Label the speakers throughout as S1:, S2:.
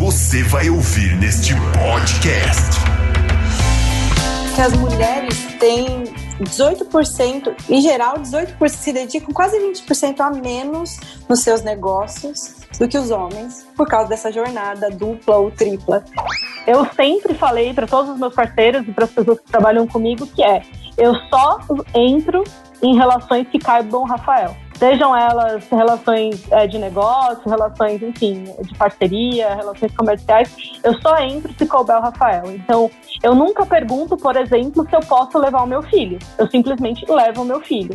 S1: você vai ouvir neste podcast.
S2: Que as mulheres têm 18%, em geral, 18% se dedicam quase 20% a menos nos seus negócios do que os homens, por causa dessa jornada dupla ou tripla.
S3: Eu sempre falei para todos os meus parceiros e para as pessoas que trabalham comigo que é: eu só entro em relações que caibam Rafael. Sejam elas relações é, de negócio, relações, enfim, de parceria, relações comerciais, eu só entro se couber o Rafael. Então, eu nunca pergunto, por exemplo, se eu posso levar o meu filho. Eu simplesmente levo o meu filho.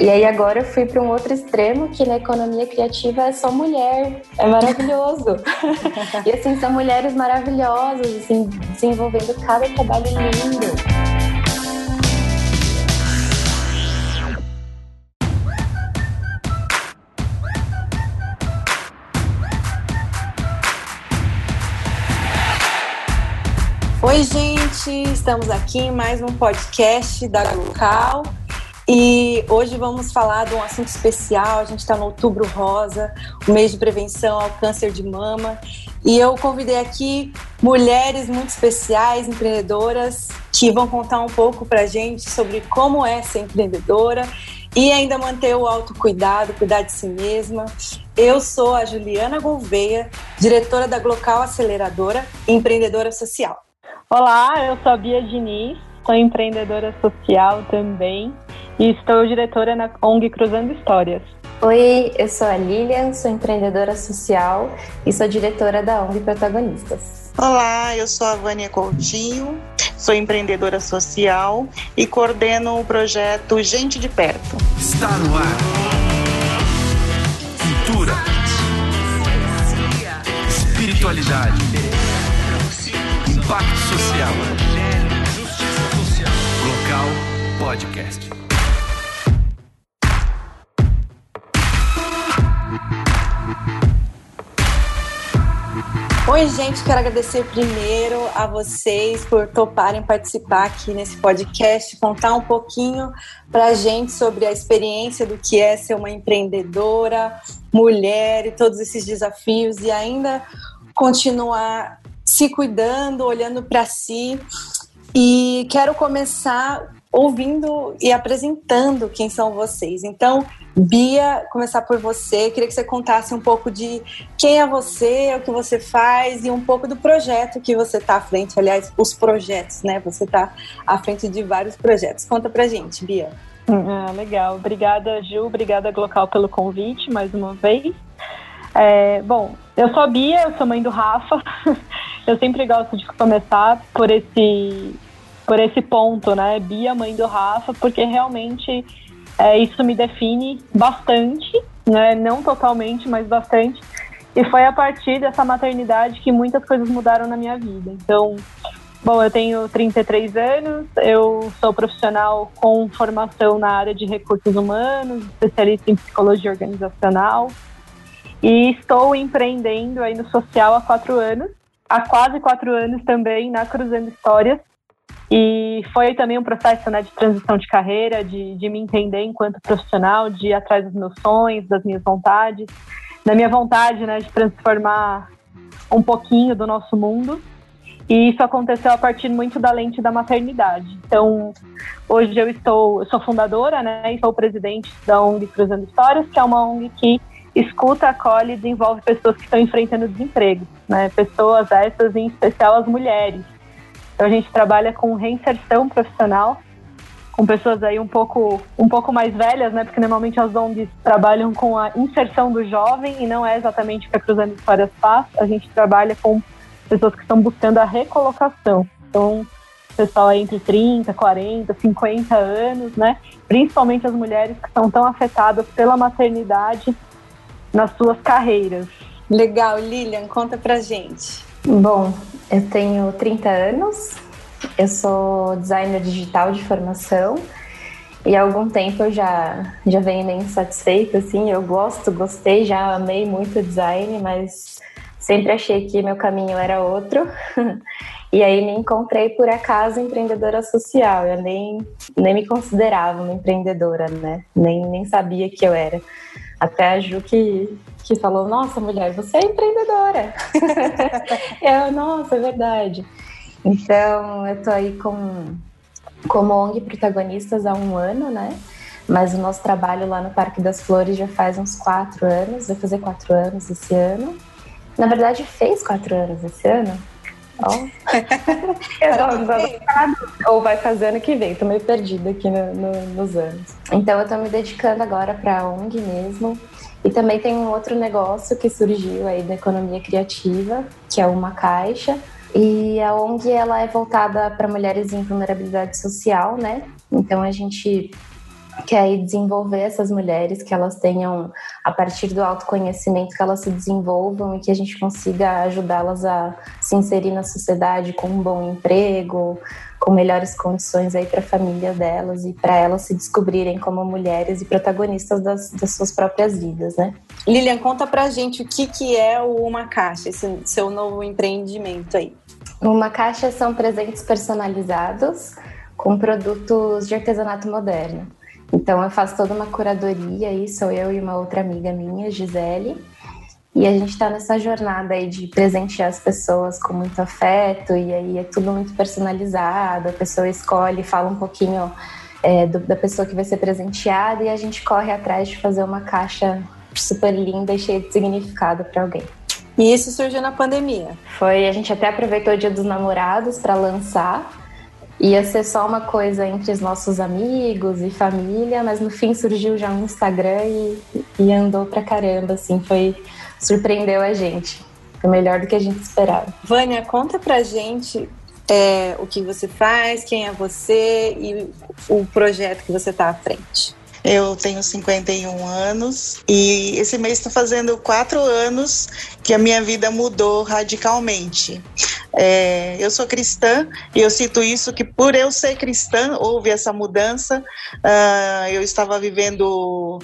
S4: E aí agora eu fui para um outro extremo, que na economia criativa é só mulher. É maravilhoso. e assim, são mulheres maravilhosas, assim, desenvolvendo cada trabalho lindo.
S2: Oi, gente, estamos aqui em mais um podcast da Glocal e hoje vamos falar de um assunto especial. A gente está no Outubro Rosa, o mês de prevenção ao câncer de mama, e eu convidei aqui mulheres muito especiais, empreendedoras, que vão contar um pouco para gente sobre como é ser empreendedora e ainda manter o autocuidado, cuidar de si mesma. Eu sou a Juliana Gouveia, diretora da Glocal Aceleradora empreendedora social.
S3: Olá, eu sou a Bia Diniz, sou empreendedora social também e estou diretora na ONG Cruzando Histórias.
S4: Oi, eu sou a Lilian, sou empreendedora social e sou diretora da ONG Protagonistas.
S5: Olá, eu sou a Vânia Coutinho, sou empreendedora social e coordeno o projeto Gente de Perto.
S1: Está no ar. Cultura. Espiritualidade Impacto Social. Justiça Social. Local Podcast.
S2: Oi, gente, quero agradecer primeiro a vocês por toparem participar aqui nesse podcast, contar um pouquinho para a gente sobre a experiência do que é ser uma empreendedora, mulher e todos esses desafios e ainda continuar se cuidando, olhando para si. E quero começar ouvindo e apresentando quem são vocês. Então, Bia, começar por você. Queria que você contasse um pouco de quem é você, o que você faz e um pouco do projeto que você está à frente. Aliás, os projetos, né? Você está à frente de vários projetos. Conta pra gente, Bia.
S3: Ah, legal. Obrigada, Ju. Obrigada, Glocal, pelo convite mais uma vez. É, bom, eu sou a Bia, eu sou mãe do Rafa. eu sempre gosto de começar por esse, por esse ponto, né? Bia, mãe do Rafa, porque realmente é, isso me define bastante, né? Não totalmente, mas bastante. E foi a partir dessa maternidade que muitas coisas mudaram na minha vida. Então, bom, eu tenho 33 anos, eu sou profissional com formação na área de recursos humanos, especialista em psicologia organizacional. E estou empreendendo aí no social há quatro anos há quase quatro anos também na Cruzando Histórias. E foi também um processo né, de transição de carreira, de, de me entender enquanto profissional, de ir atrás dos meus sonhos, das minhas vontades, da minha vontade né, de transformar um pouquinho do nosso mundo. E isso aconteceu a partir muito da lente da maternidade. Então, hoje eu estou, eu sou fundadora, né, e sou presidente da ONG Cruzando Histórias, que é uma ONG que escuta, acolhe e desenvolve pessoas que estão enfrentando desemprego, né? Pessoas essas, em especial as mulheres. Então a gente trabalha com reinserção profissional, com pessoas aí um pouco, um pouco mais velhas, né? Porque normalmente as ONGs trabalham com a inserção do jovem e não é exatamente o que a Cruzando Histórias faz. A gente trabalha com pessoas que estão buscando a recolocação. Então, pessoal aí entre 30, 40, 50 anos, né? Principalmente as mulheres que são tão afetadas pela maternidade nas suas carreiras.
S2: Legal, Lilian, conta pra gente.
S4: Bom, eu tenho 30 anos, eu sou designer digital de formação e há algum tempo eu já, já venho bem satisfeita, assim, eu gosto, gostei, já amei muito o design, mas sempre achei que meu caminho era outro. e aí me encontrei por acaso empreendedora social, eu nem, nem me considerava uma empreendedora, né? Nem, nem sabia que eu era. Até a Ju que, que falou: Nossa, mulher, você é empreendedora. eu, nossa, é verdade. Então, eu tô aí com, como ONG protagonistas há um ano, né? Mas o nosso trabalho lá no Parque das Flores já faz uns quatro anos, vai fazer quatro anos esse ano. Na verdade, fez quatro anos esse ano. Oh. ou vai fazer ano que vem, tô meio perdida aqui no, no, nos anos. Então eu tô me dedicando agora para ONG mesmo. E também tem um outro negócio que surgiu aí da economia criativa, que é uma caixa. E a ONG ela é voltada para mulheres em vulnerabilidade social, né? Então a gente quer desenvolver essas mulheres, que elas tenham, a partir do autoconhecimento, que elas se desenvolvam e que a gente consiga ajudá-las a se inserir na sociedade com um bom emprego, com melhores condições aí para a família delas e para elas se descobrirem como mulheres e protagonistas das, das, suas próprias vidas, né?
S2: Lilian, conta pra gente o que, que é o Uma Caixa, esse seu novo empreendimento aí.
S4: Uma Caixa são presentes personalizados com produtos de artesanato moderno. Então eu faço toda uma curadoria aí, sou eu e uma outra amiga minha, Gisele. E a gente está nessa jornada aí de presentear as pessoas com muito afeto, e aí é tudo muito personalizado, a pessoa escolhe, fala um pouquinho é, do, da pessoa que vai ser presenteada, e a gente corre atrás de fazer uma caixa super linda e cheia de significado para alguém.
S2: E isso surgiu na pandemia?
S4: Foi, a gente até aproveitou o Dia dos Namorados para lançar, ia ser só uma coisa entre os nossos amigos e família, mas no fim surgiu já um Instagram e, e andou pra caramba, assim, foi surpreendeu a gente. Foi melhor do que a gente esperava.
S2: Vânia, conta pra gente é, o que você faz, quem é você e o projeto que você está à frente.
S5: Eu tenho 51 anos e esse mês está fazendo quatro anos que a minha vida mudou radicalmente. É, eu sou cristã e eu cito isso que por eu ser cristã houve essa mudança. Uh, eu estava vivendo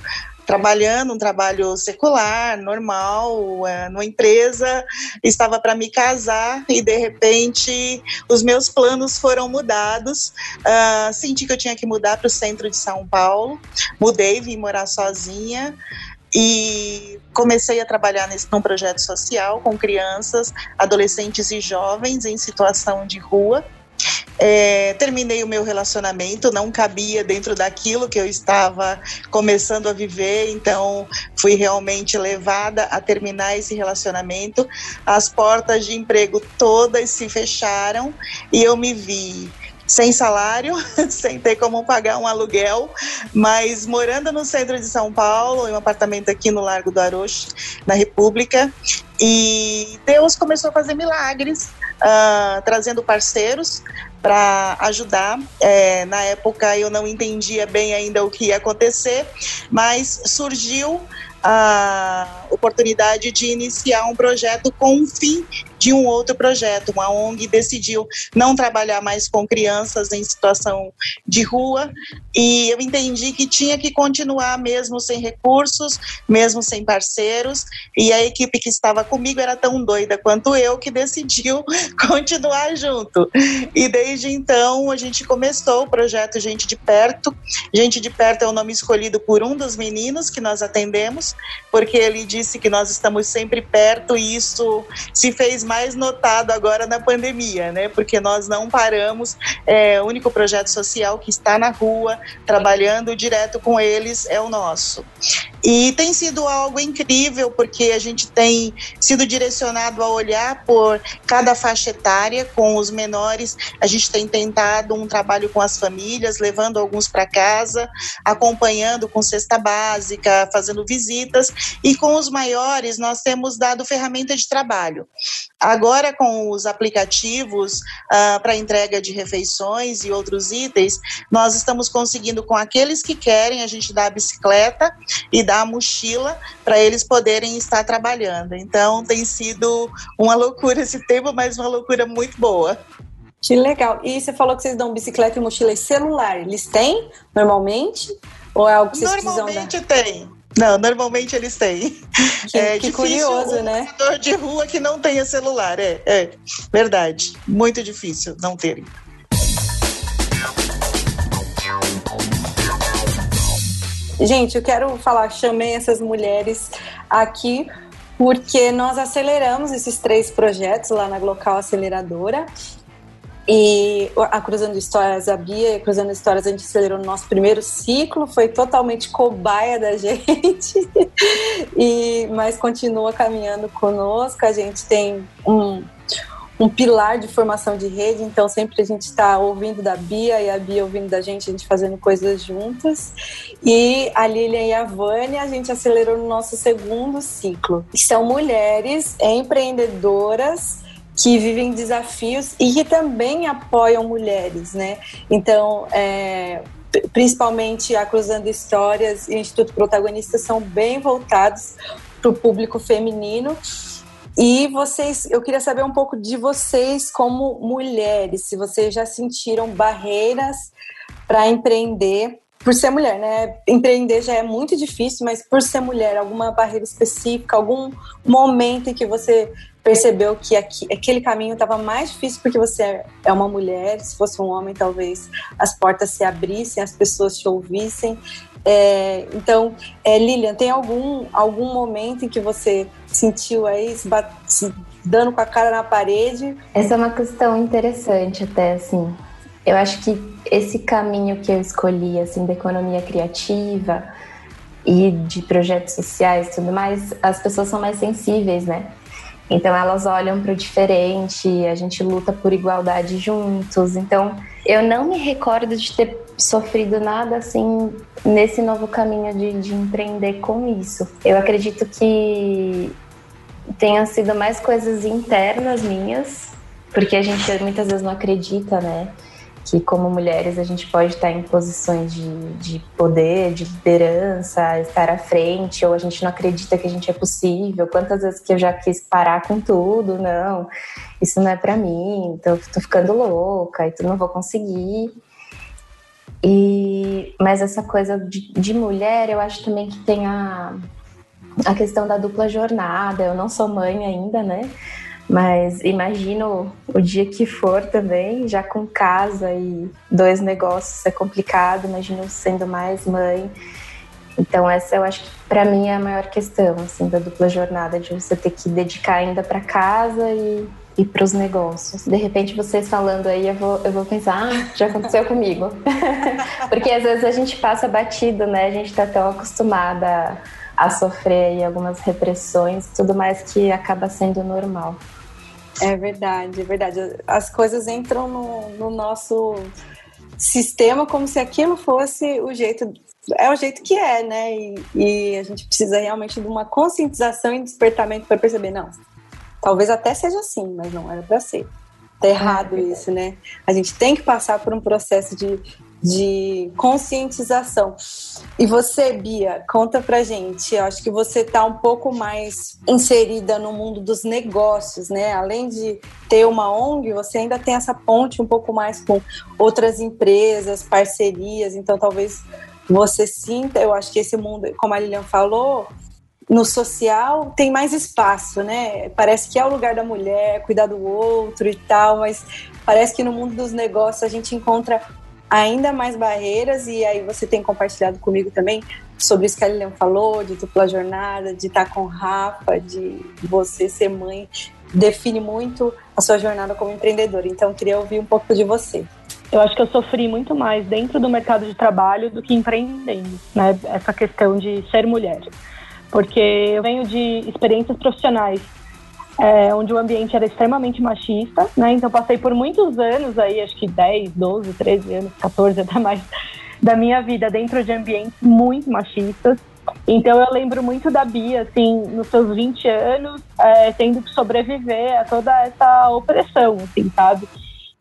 S5: trabalhando um trabalho secular, normal, é, numa empresa, estava para me casar e de repente os meus planos foram mudados. Uh, senti que eu tinha que mudar para o centro de São Paulo, mudei, vim morar sozinha e comecei a trabalhar nesse num projeto social com crianças, adolescentes e jovens em situação de rua. É, terminei o meu relacionamento, não cabia dentro daquilo que eu estava começando a viver, então fui realmente levada a terminar esse relacionamento. As portas de emprego todas se fecharam e eu me vi sem salário, sem ter como pagar um aluguel, mas morando no centro de São Paulo, em um apartamento aqui no Largo do Arocho, na República, e Deus começou a fazer milagres, uh, trazendo parceiros para ajudar. É, na época eu não entendia bem ainda o que ia acontecer, mas surgiu a oportunidade de iniciar um projeto com um fim de um outro projeto. Uma ONG decidiu não trabalhar mais com crianças em situação de rua e eu entendi que tinha que continuar mesmo sem recursos, mesmo sem parceiros. E a equipe que estava comigo era tão doida quanto eu que decidiu continuar junto. E desde então a gente começou o projeto Gente de Perto. Gente de Perto é o nome escolhido por um dos meninos que nós atendemos, porque ele disse que nós estamos sempre perto e isso se fez mais notado agora na pandemia, né? Porque nós não paramos. É, o único projeto social que está na rua, trabalhando direto com eles, é o nosso. E tem sido algo incrível, porque a gente tem sido direcionado a olhar por cada faixa etária, com os menores, a gente tem tentado um trabalho com as famílias, levando alguns para casa, acompanhando com cesta básica, fazendo visitas, e com os maiores nós temos dado ferramenta de trabalho. Agora, com os aplicativos uh, para entrega de refeições e outros itens, nós estamos conseguindo, com aqueles que querem, a gente dá a bicicleta e dá a mochila para eles poderem estar trabalhando. Então, tem sido uma loucura esse tempo, mas uma loucura muito boa.
S2: Que legal. E você falou que vocês dão bicicleta e mochila celular. Eles têm normalmente? Ou é algo que vocês
S5: Normalmente precisam dar? tem. Não, normalmente eles têm.
S2: Que, é que curioso, um né?
S5: de rua que não tenha celular, é, é verdade. Muito difícil não terem.
S2: Gente, eu quero falar, chamei essas mulheres aqui porque nós aceleramos esses três projetos lá na Glocal Aceleradora. E a Cruzando Histórias, a Bia e a Cruzando Histórias, a gente acelerou no nosso primeiro ciclo, foi totalmente cobaia da gente, e, mas continua caminhando conosco. A gente tem um, um pilar de formação de rede, então sempre a gente está ouvindo da Bia e a Bia ouvindo da gente, a gente fazendo coisas juntas. E a Lilian e a Vânia, a gente acelerou no nosso segundo ciclo. São mulheres empreendedoras que vivem desafios e que também apoiam mulheres, né? Então, é, principalmente a Cruzando Histórias e o Instituto Protagonista são bem voltados para o público feminino e vocês, eu queria saber um pouco de vocês como mulheres, se vocês já sentiram barreiras para empreender por ser mulher, né? Empreender já é muito difícil, mas por ser mulher, alguma barreira específica, algum momento em que você percebeu que aquele caminho estava mais difícil porque você é uma mulher, se fosse um homem, talvez as portas se abrissem, as pessoas te ouvissem. É, então, é, Lilian, tem algum, algum momento em que você sentiu aí se, se dando com a cara na parede?
S4: Essa é uma questão interessante até, assim. Eu acho que esse caminho que eu escolhi, assim, da economia criativa e de projetos sociais e tudo mais, as pessoas são mais sensíveis, né? Então elas olham para o diferente, a gente luta por igualdade juntos. Então eu não me recordo de ter sofrido nada assim nesse novo caminho de, de empreender com isso. Eu acredito que tenha sido mais coisas internas minhas, porque a gente muitas vezes não acredita, né? Que como mulheres a gente pode estar em posições de, de poder, de liderança, estar à frente, ou a gente não acredita que a gente é possível. Quantas vezes que eu já quis parar com tudo, não, isso não é para mim, tô, tô ficando louca, e tu não vou conseguir. E, mas essa coisa de, de mulher, eu acho também que tem a, a questão da dupla jornada. Eu não sou mãe ainda, né? Mas imagino o dia que for também, já com casa e dois negócios é complicado, imagino sendo mais mãe. Então essa eu acho que para mim é a maior questão assim da dupla jornada de você ter que dedicar ainda para casa e e para os negócios. De repente, vocês falando aí, eu vou, eu vou pensar, ah, já aconteceu comigo. Porque às vezes a gente passa batido, né? A gente está tão acostumada a, sofrer aí algumas repressões tudo mais que acaba sendo normal.
S2: É verdade, é verdade. As coisas entram no, no nosso sistema como se aquilo fosse o jeito é o jeito que é, né? E, e, a gente precisa realmente de uma conscientização e despertamento para perceber, não, talvez até seja assim, mas não era para ser. Tá errado é isso, né? A gente tem que passar por um processo de de conscientização. E você, Bia, conta pra gente. Eu acho que você tá um pouco mais inserida no mundo dos negócios, né? Além de ter uma ONG, você ainda tem essa ponte um pouco mais com outras empresas, parcerias. Então, talvez você sinta, eu acho que esse mundo, como a Lilian falou, no social tem mais espaço, né? Parece que é o lugar da mulher, cuidar do outro e tal, mas parece que no mundo dos negócios a gente encontra ainda mais barreiras e aí você tem compartilhado comigo também sobre isso que a Lilian falou, de dupla jornada, de estar com Rafa, de você ser mãe, define muito a sua jornada como empreendedora. Então, queria ouvir um pouco de você.
S3: Eu acho que eu sofri muito mais dentro do mercado de trabalho do que empreendendo, né? Essa questão de ser mulher. Porque eu venho de experiências profissionais é, onde o ambiente era extremamente machista, né? Então passei por muitos anos aí, acho que 10, 12, 13 anos, 14 até mais, da minha vida dentro de ambientes muito machistas. Então eu lembro muito da Bia, assim, nos seus 20 anos, é, tendo que sobreviver a toda essa opressão, assim, sabe?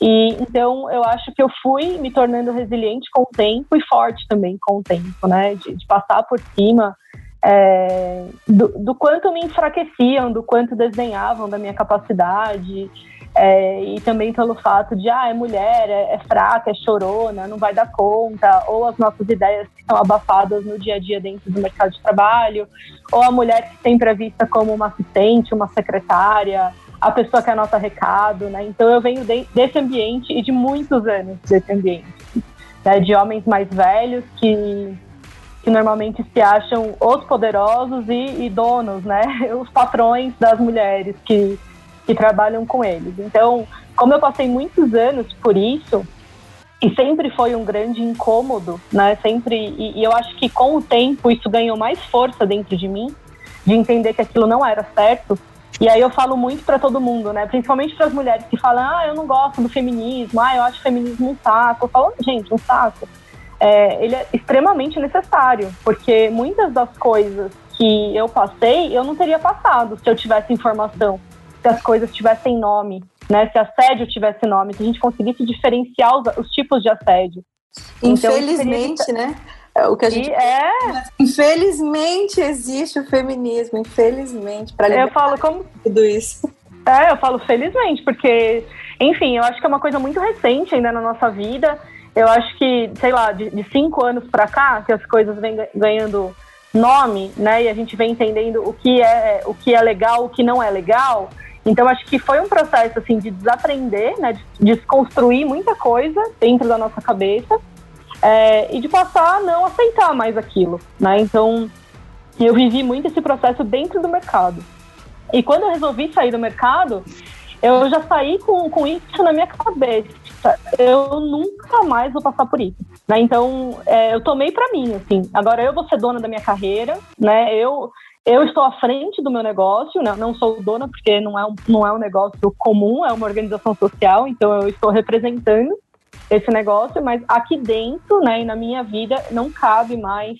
S3: E então eu acho que eu fui me tornando resiliente com o tempo e forte também com o tempo, né? De, de passar por cima é, do, do, quanto me enfraqueciam, do quanto desdenhavam da minha capacidade, é, e também pelo fato de, ah, é mulher, é, é, fraca, é chorona, não vai dar conta, ou as nossas ideias que são abafadas no dia a dia dentro do mercado de trabalho, ou a mulher que sempre é vista como uma assistente, uma secretária, a pessoa que anota recado, né? Então eu venho de, desse ambiente e de muitos anos desse ambiente, né? de homens mais velhos que que normalmente se acham os poderosos e, e donos, né? Os patrões das mulheres que, que trabalham com eles. Então, como eu passei muitos anos por isso, e sempre foi um grande incômodo, né? Sempre, e, e eu acho que com o tempo isso ganhou mais força dentro de mim, de entender que aquilo não era certo. E aí eu falo muito para todo mundo, né? Principalmente para as mulheres que falam, ah, eu não gosto do feminismo, ah, eu acho o feminismo um saco. Eu falo, gente, um saco é, ele é extremamente necessário, porque muitas das coisas que eu passei, eu não teria passado se eu tivesse informação, se as coisas tivessem nome, né? Se assédio tivesse nome, se a gente conseguisse diferenciar os, os tipos de assédio.
S2: Então, Infelizmente, então, né? É o que a gente
S3: é
S2: infelizmente existe o feminismo infelizmente para
S3: eu falo como
S2: tudo isso
S3: é eu falo felizmente porque enfim eu acho que é uma coisa muito recente ainda na nossa vida eu acho que, sei lá, de, de cinco anos para cá, que as coisas vêm ganhando nome, né? E a gente vem entendendo o que é o que é legal, o que não é legal. Então acho que foi um processo assim de desaprender, né? De desconstruir muita coisa dentro da nossa cabeça é, e de passar a não aceitar mais aquilo, né? Então eu vivi muito esse processo dentro do mercado. E quando eu resolvi sair do mercado, eu já saí com, com isso na minha cabeça. Eu nunca mais vou passar por isso. Né? Então, é, eu tomei para mim, assim. Agora eu vou ser dona da minha carreira, né? Eu, eu estou à frente do meu negócio, né? não sou dona porque não é, um, não é um negócio comum, é uma organização social, então eu estou representando esse negócio, mas aqui dentro, né, e na minha vida, não cabe mais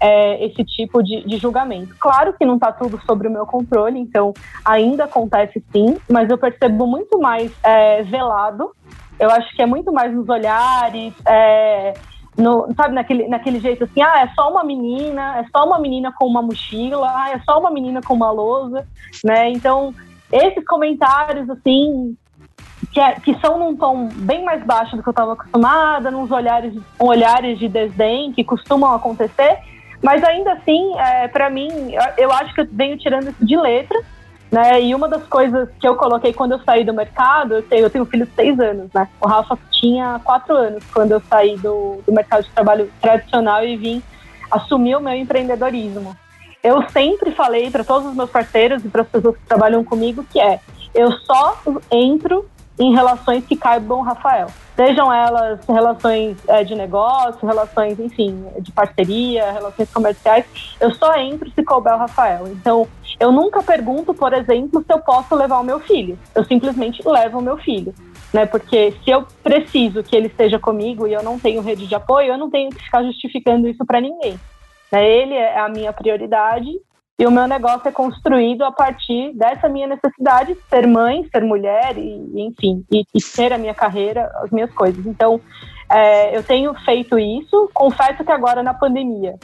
S3: é, esse tipo de, de, julgamento. Claro que não está tudo sobre o meu controle, então ainda acontece sim, mas eu percebo muito mais é, velado. Eu acho que é muito mais nos olhares, é, no, sabe, naquele, naquele jeito assim, ah, é só uma menina, é só uma menina com uma mochila, ah, é só uma menina com uma lousa, né? Então, esses comentários, assim, que, é, que, são num tom bem mais baixo do que eu estava acostumada, nos olhares, olhares de desdém que costumam acontecer, mas ainda assim, é, para mim, eu acho que eu venho tirando isso de letra, né? E uma das coisas que eu coloquei quando eu saí do mercado, eu tenho, eu tenho um filho de seis anos, né? O Rafa tinha quatro anos quando eu saí do, do mercado de trabalho tradicional e vim assumir o meu empreendedorismo. Eu sempre falei para todos os meus parceiros e para as pessoas que trabalham comigo que é, eu só entro em relações que caibam Rafael. Sejam elas relações é, de negócio, relações, enfim, de parceria, relações comerciais, eu só entro se couber o Rafael. Então, eu nunca pergunto, por exemplo, se eu posso levar o meu filho. Eu simplesmente levo o meu filho. Né? Porque se eu preciso que ele esteja comigo e eu não tenho rede de apoio, eu não tenho que ficar justificando isso para ninguém. Né? Ele é a minha prioridade e o meu negócio é construído a partir dessa minha necessidade de ser mãe, ser mulher, e, enfim, e, e ter a minha carreira, as minhas coisas. Então, é, eu tenho feito isso. Confesso que agora na pandemia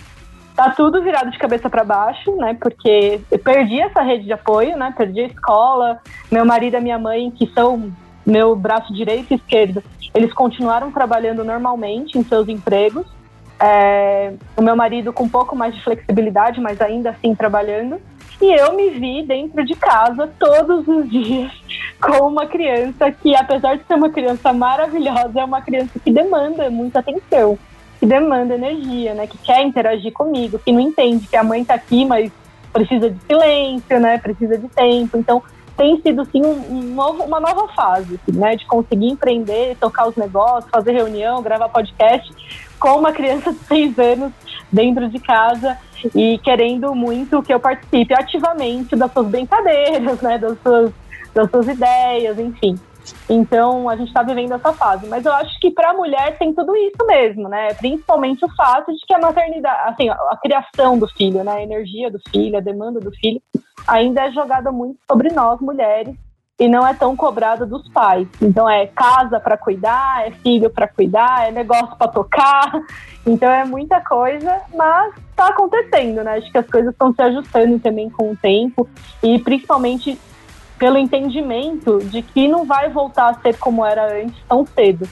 S3: tá tudo virado de cabeça para baixo, né? Porque eu perdi essa rede de apoio, né? Perdi a escola, meu marido e minha mãe, que são meu braço direito e esquerdo, eles continuaram trabalhando normalmente em seus empregos. É, o meu marido com um pouco mais de flexibilidade, mas ainda assim trabalhando. E eu me vi dentro de casa todos os dias com uma criança que, apesar de ser uma criança maravilhosa, é uma criança que demanda muita atenção, que demanda energia, né? Que quer interagir comigo, que não entende que a mãe tá aqui, mas precisa de silêncio, né? Precisa de tempo. Então, tem sido sim um, novo, uma nova fase, assim, né? De conseguir empreender, tocar os negócios, fazer reunião, gravar podcast com uma criança de seis anos dentro de casa e querendo muito que eu participe ativamente das suas brincadeiras, né? Das suas, das suas ideias, enfim. Então, a gente está vivendo essa fase. Mas eu acho que para a mulher tem tudo isso mesmo, né? Principalmente o fato de que a maternidade, assim, a criação do filho, né? A energia do filho, a demanda do filho, ainda é jogada muito sobre nós, mulheres, e não é tão cobrada dos pais. Então é casa para cuidar, é filho para cuidar, é negócio para tocar. Então é muita coisa, mas está acontecendo, né? Acho que as coisas estão se ajustando também com o tempo e principalmente pelo entendimento de que não vai voltar a ser como era antes tão cedo.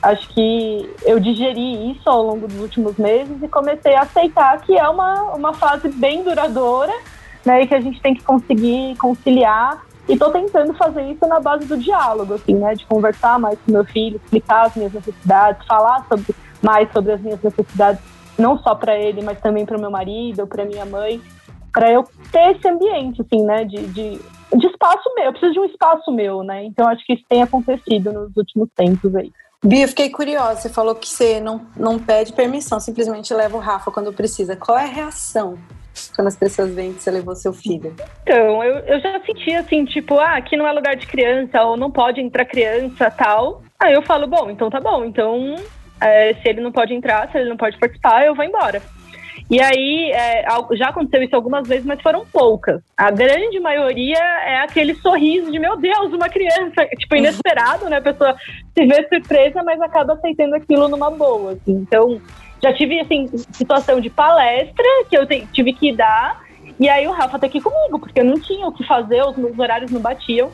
S3: Acho que eu digeri isso ao longo dos últimos meses e comecei a aceitar que é uma, uma fase bem duradoura, né, e que a gente tem que conseguir conciliar. E estou tentando fazer isso na base do diálogo, assim, né, de conversar mais com meu filho, explicar as minhas necessidades, falar sobre, mais sobre as minhas necessidades não só para ele, mas também para o meu marido, para minha mãe, para eu ter esse ambiente, assim, né, de, de, de espaço meu. Eu preciso de um espaço meu, né? Então acho que isso tem acontecido nos últimos tempos aí.
S2: Bia, fiquei curiosa. Você falou que você não, não pede permissão, simplesmente leva o Rafa quando precisa. Qual é a reação quando as pessoas veem que você levou seu filho?
S3: Então, eu, eu já senti assim, tipo, ah, aqui não é lugar de criança, ou não pode entrar criança tal. Aí eu falo, bom, então tá bom. Então, é, se ele não pode entrar, se ele não pode participar, eu vou embora. E aí, é, já aconteceu isso algumas vezes, mas foram poucas. A grande maioria é aquele sorriso de, meu Deus, uma criança, tipo, inesperado, né? A pessoa se vê surpresa, mas acaba aceitando aquilo numa boa. Assim. Então, já tive, assim, situação de palestra que eu tive que dar, e aí o Rafa tá aqui comigo, porque eu não tinha o que fazer, os meus horários não batiam.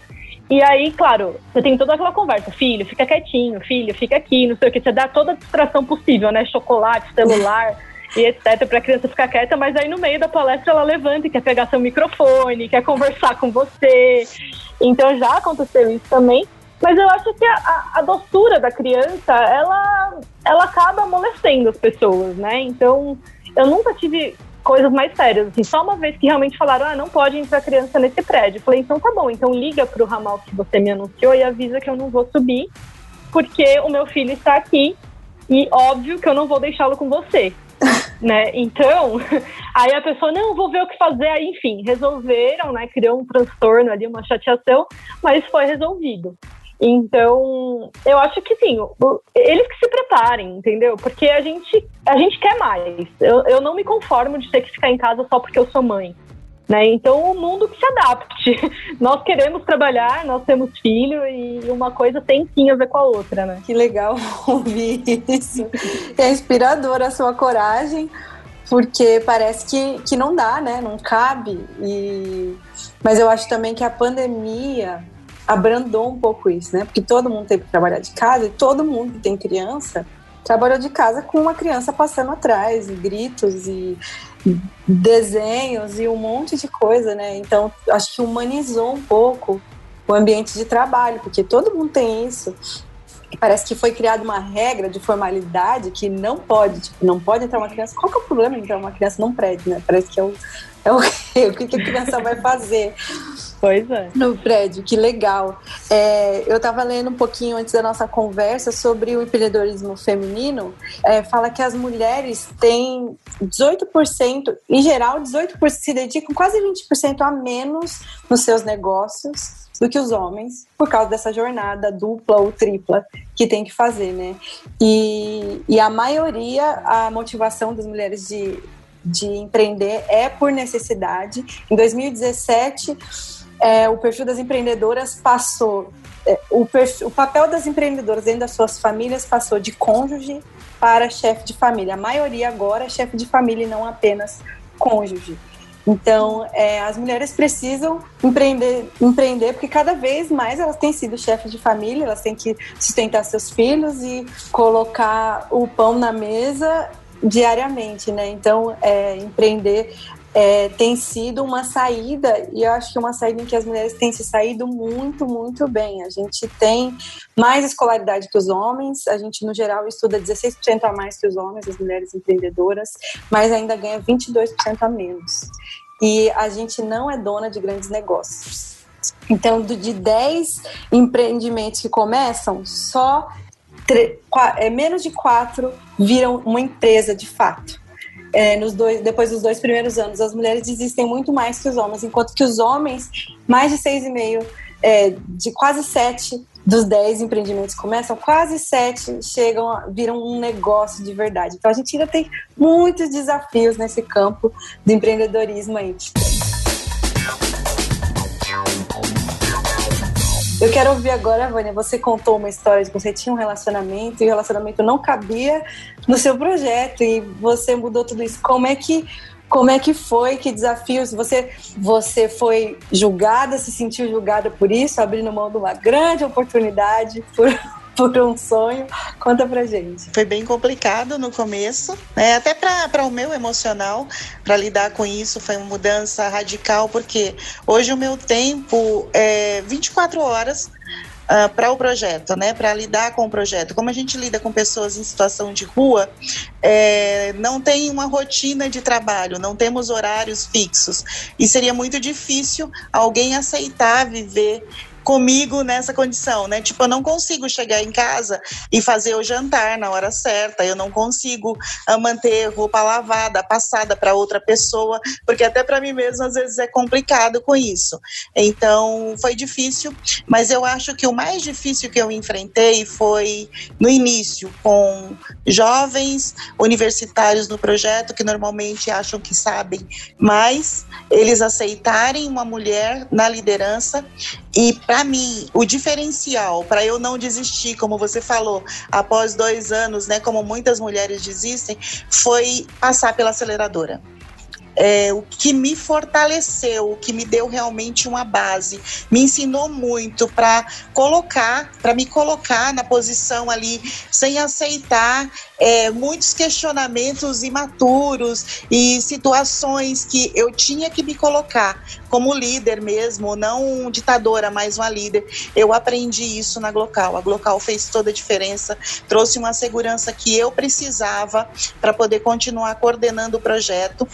S3: E aí, claro, você tem toda aquela conversa, filho, fica quietinho, filho, fica aqui, não sei o que, você dá toda a distração possível, né? Chocolate, celular e etc, para a criança ficar quieta, mas aí no meio da palestra ela levanta e quer pegar seu microfone, quer conversar com você. Então já aconteceu isso também. Mas eu acho que a, a, doçura da criança, ela, ela acaba amolecendo as pessoas, né? Então, eu nunca tive coisas mais sérias. Assim, só uma vez que realmente falaram, ah, não pode entrar criança nesse prédio. Eu falei, então tá bom, então liga pro ramal que você me anunciou e avisa que eu não vou subir, porque o meu filho está aqui e óbvio que eu não vou deixá-lo com você né? Então, aí a pessoa, não, vou ver o que fazer. Aí, enfim, resolveram, né? Criou um transtorno ali, uma chateação, mas foi resolvido. Então, eu acho que sim, eles que se preparem, entendeu? Porque a gente, a gente quer mais. Eu, eu não me conformo de ter que ficar em casa só porque eu sou mãe. Né? Então, o mundo que se adapte. Nós queremos trabalhar, nós temos filho e uma coisa tem sim a ver com a outra, né?
S2: Que legal ouvir isso. É inspiradora a sua coragem, porque parece que, que não dá, né? Não cabe. E... Mas eu acho também que a pandemia abrandou um pouco isso, né? Porque todo mundo teve que trabalhar de casa e todo mundo que tem criança trabalhou de casa com uma criança passando atrás, e gritos e desenhos e um monte de coisa, né? Então, acho que humanizou um pouco o ambiente de trabalho, porque todo mundo tem isso. Parece que foi criada uma regra de formalidade que não pode, tipo, não pode entrar uma criança. Qual que é o problema de entrar uma criança num prédio, né? Parece que é o, é o, o que a criança vai fazer.
S3: Pois é.
S2: No prédio, que legal. É, eu estava lendo um pouquinho antes da nossa conversa sobre o empreendedorismo feminino. É, fala que as mulheres têm 18%, em geral, 18% se dedicam quase 20% a menos nos seus negócios do que os homens, por causa dessa jornada dupla ou tripla que tem que fazer, né? E, e a maioria, a motivação das mulheres de, de empreender é por necessidade. Em 2017, é, o perfil das empreendedoras passou. É, o, perfil, o papel das empreendedoras dentro das suas famílias passou de cônjuge para chefe de família. A maioria agora é chefe de família e não apenas cônjuge. Então, é, as mulheres precisam empreender, empreender, porque cada vez mais elas têm sido chefes de família, elas têm que sustentar seus filhos e colocar o pão na mesa diariamente, né? Então, é, empreender é, tem sido uma saída, e eu acho que uma saída em que as mulheres têm se saído muito, muito bem. A gente tem mais escolaridade que os homens, a gente, no geral, estuda 16% a mais que os homens, as mulheres empreendedoras, mas ainda ganha 22% a menos. E a gente não é dona de grandes negócios. Então, de 10 empreendimentos que começam, só é, menos de quatro viram uma empresa de fato é, nos dois, depois dos dois primeiros anos. As mulheres desistem muito mais que os homens, enquanto que os homens, mais de seis e meio, é, de quase sete dos dez empreendimentos começam, quase sete chegam, viram um negócio de verdade. Então a gente ainda tem muitos desafios nesse campo do empreendedorismo aí. Eu quero ouvir agora, Vânia, você contou uma história de que você tinha um relacionamento e o relacionamento não cabia no seu projeto e você mudou tudo isso. Como é que como é que foi? Que desafios? Você, você foi julgada, se sentiu julgada por isso, abrindo mão de uma grande oportunidade por, por um sonho. Conta pra gente.
S5: Foi bem complicado no começo, né? Até para o meu emocional, para lidar com isso, foi uma mudança radical, porque hoje o meu tempo é 24 horas uh, para o projeto, né? Para lidar com o projeto. Como a gente lida com pessoas em situação de rua, é, não tem uma rotina de trabalho, não temos horários fixos. E seria muito difícil alguém aceitar viver comigo nessa condição, né? Tipo, eu não consigo chegar em casa e fazer o jantar na hora certa, eu não consigo uh, manter roupa lavada, passada para outra pessoa, porque até para mim mesmo às vezes é complicado com isso. Então, foi difícil, mas eu acho que o mais difícil que eu enfrentei foi no início com jovens universitários no projeto que normalmente acham que sabem mais, eles aceitarem uma mulher na liderança e para mim, o diferencial para eu não desistir, como você falou, após dois anos, né, como muitas mulheres desistem, foi passar pela aceleradora é, o que me fortaleceu, o que me deu realmente uma base, me ensinou muito para colocar, para me colocar na posição ali, sem aceitar é, muitos questionamentos imaturos e situações que eu tinha que me colocar como líder mesmo, não ditadora, mas uma líder. Eu aprendi isso na Glocal. A Glocal fez toda a diferença, trouxe uma segurança que eu precisava para poder continuar coordenando o projeto.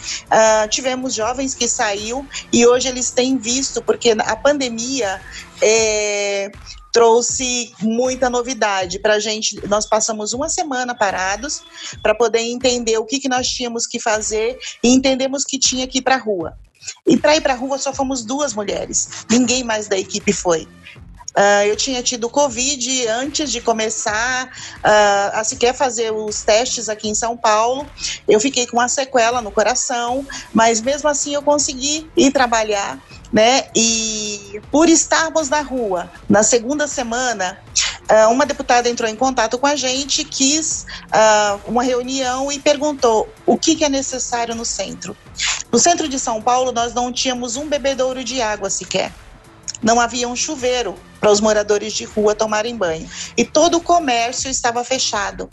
S5: Uh, tivemos jovens que saiu e hoje eles têm visto, porque a pandemia é, trouxe muita novidade para a gente. Nós passamos uma semana parados para poder entender o que, que nós tínhamos que fazer e entendemos que tinha que ir para a rua. E para ir para a rua só fomos duas mulheres, ninguém mais da equipe foi. Uh, eu tinha tido Covid antes de começar uh, a sequer fazer os testes aqui em São Paulo. Eu fiquei com uma sequela no coração, mas mesmo assim eu consegui ir trabalhar, né? E por estarmos na rua, na segunda semana, uh, uma deputada entrou em contato com a gente, quis uma reunião e perguntou o que é necessário no centro. No centro de São Paulo, nós não tínhamos um bebedouro de água sequer. Não havia um chuveiro para os moradores de rua tomarem banho. E todo o comércio estava fechado.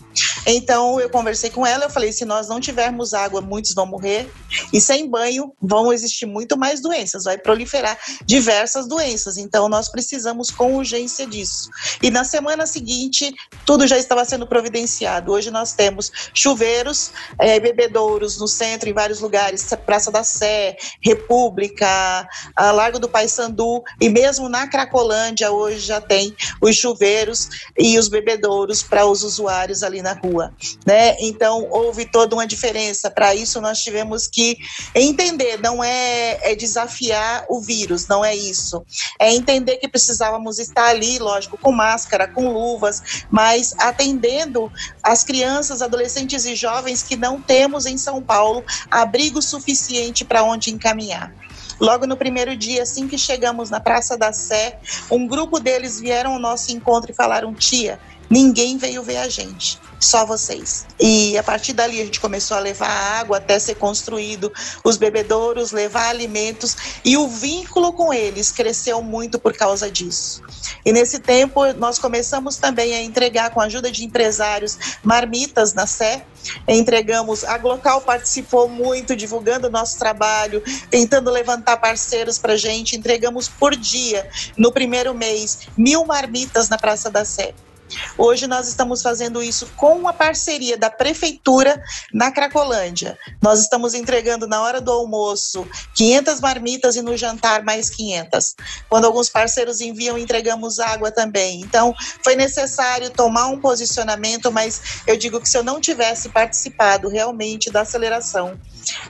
S5: Então eu conversei com ela, eu falei: se nós não tivermos água, muitos vão morrer, e sem banho vão existir muito mais doenças, vai proliferar diversas doenças. Então nós precisamos com urgência disso. E na semana seguinte, tudo já estava sendo providenciado. Hoje nós temos chuveiros, é, bebedouros no centro, em vários lugares, Praça da Sé, República, Largo do Paissandu, e mesmo na Cracolândia, hoje já tem os chuveiros e os bebedouros para os usuários ali na rua, né? Então houve toda uma diferença. Para isso nós tivemos que entender, não é, é desafiar o vírus, não é isso. É entender que precisávamos estar ali, lógico, com máscara, com luvas, mas atendendo as crianças, adolescentes e jovens que não temos em São Paulo abrigo suficiente para onde encaminhar. Logo no primeiro dia, assim que chegamos na Praça da Sé, um grupo deles vieram ao nosso encontro e falaram: Tia, ninguém veio ver a gente só vocês. E a partir dali a gente começou a levar água até ser construído os bebedouros, levar alimentos e o vínculo com eles cresceu muito por causa disso. E nesse tempo nós começamos também a entregar com a ajuda de empresários marmitas na Sé. Entregamos, a Glocal participou muito divulgando o nosso trabalho, tentando levantar parceiros para gente. Entregamos por dia, no primeiro mês, mil marmitas na Praça da Sé. Hoje nós estamos fazendo isso com a parceria da prefeitura na Cracolândia. Nós estamos entregando na hora do almoço 500 marmitas e no jantar mais 500. Quando alguns parceiros enviam, entregamos água também. Então, foi necessário tomar um posicionamento, mas eu digo que se eu não tivesse participado realmente da aceleração,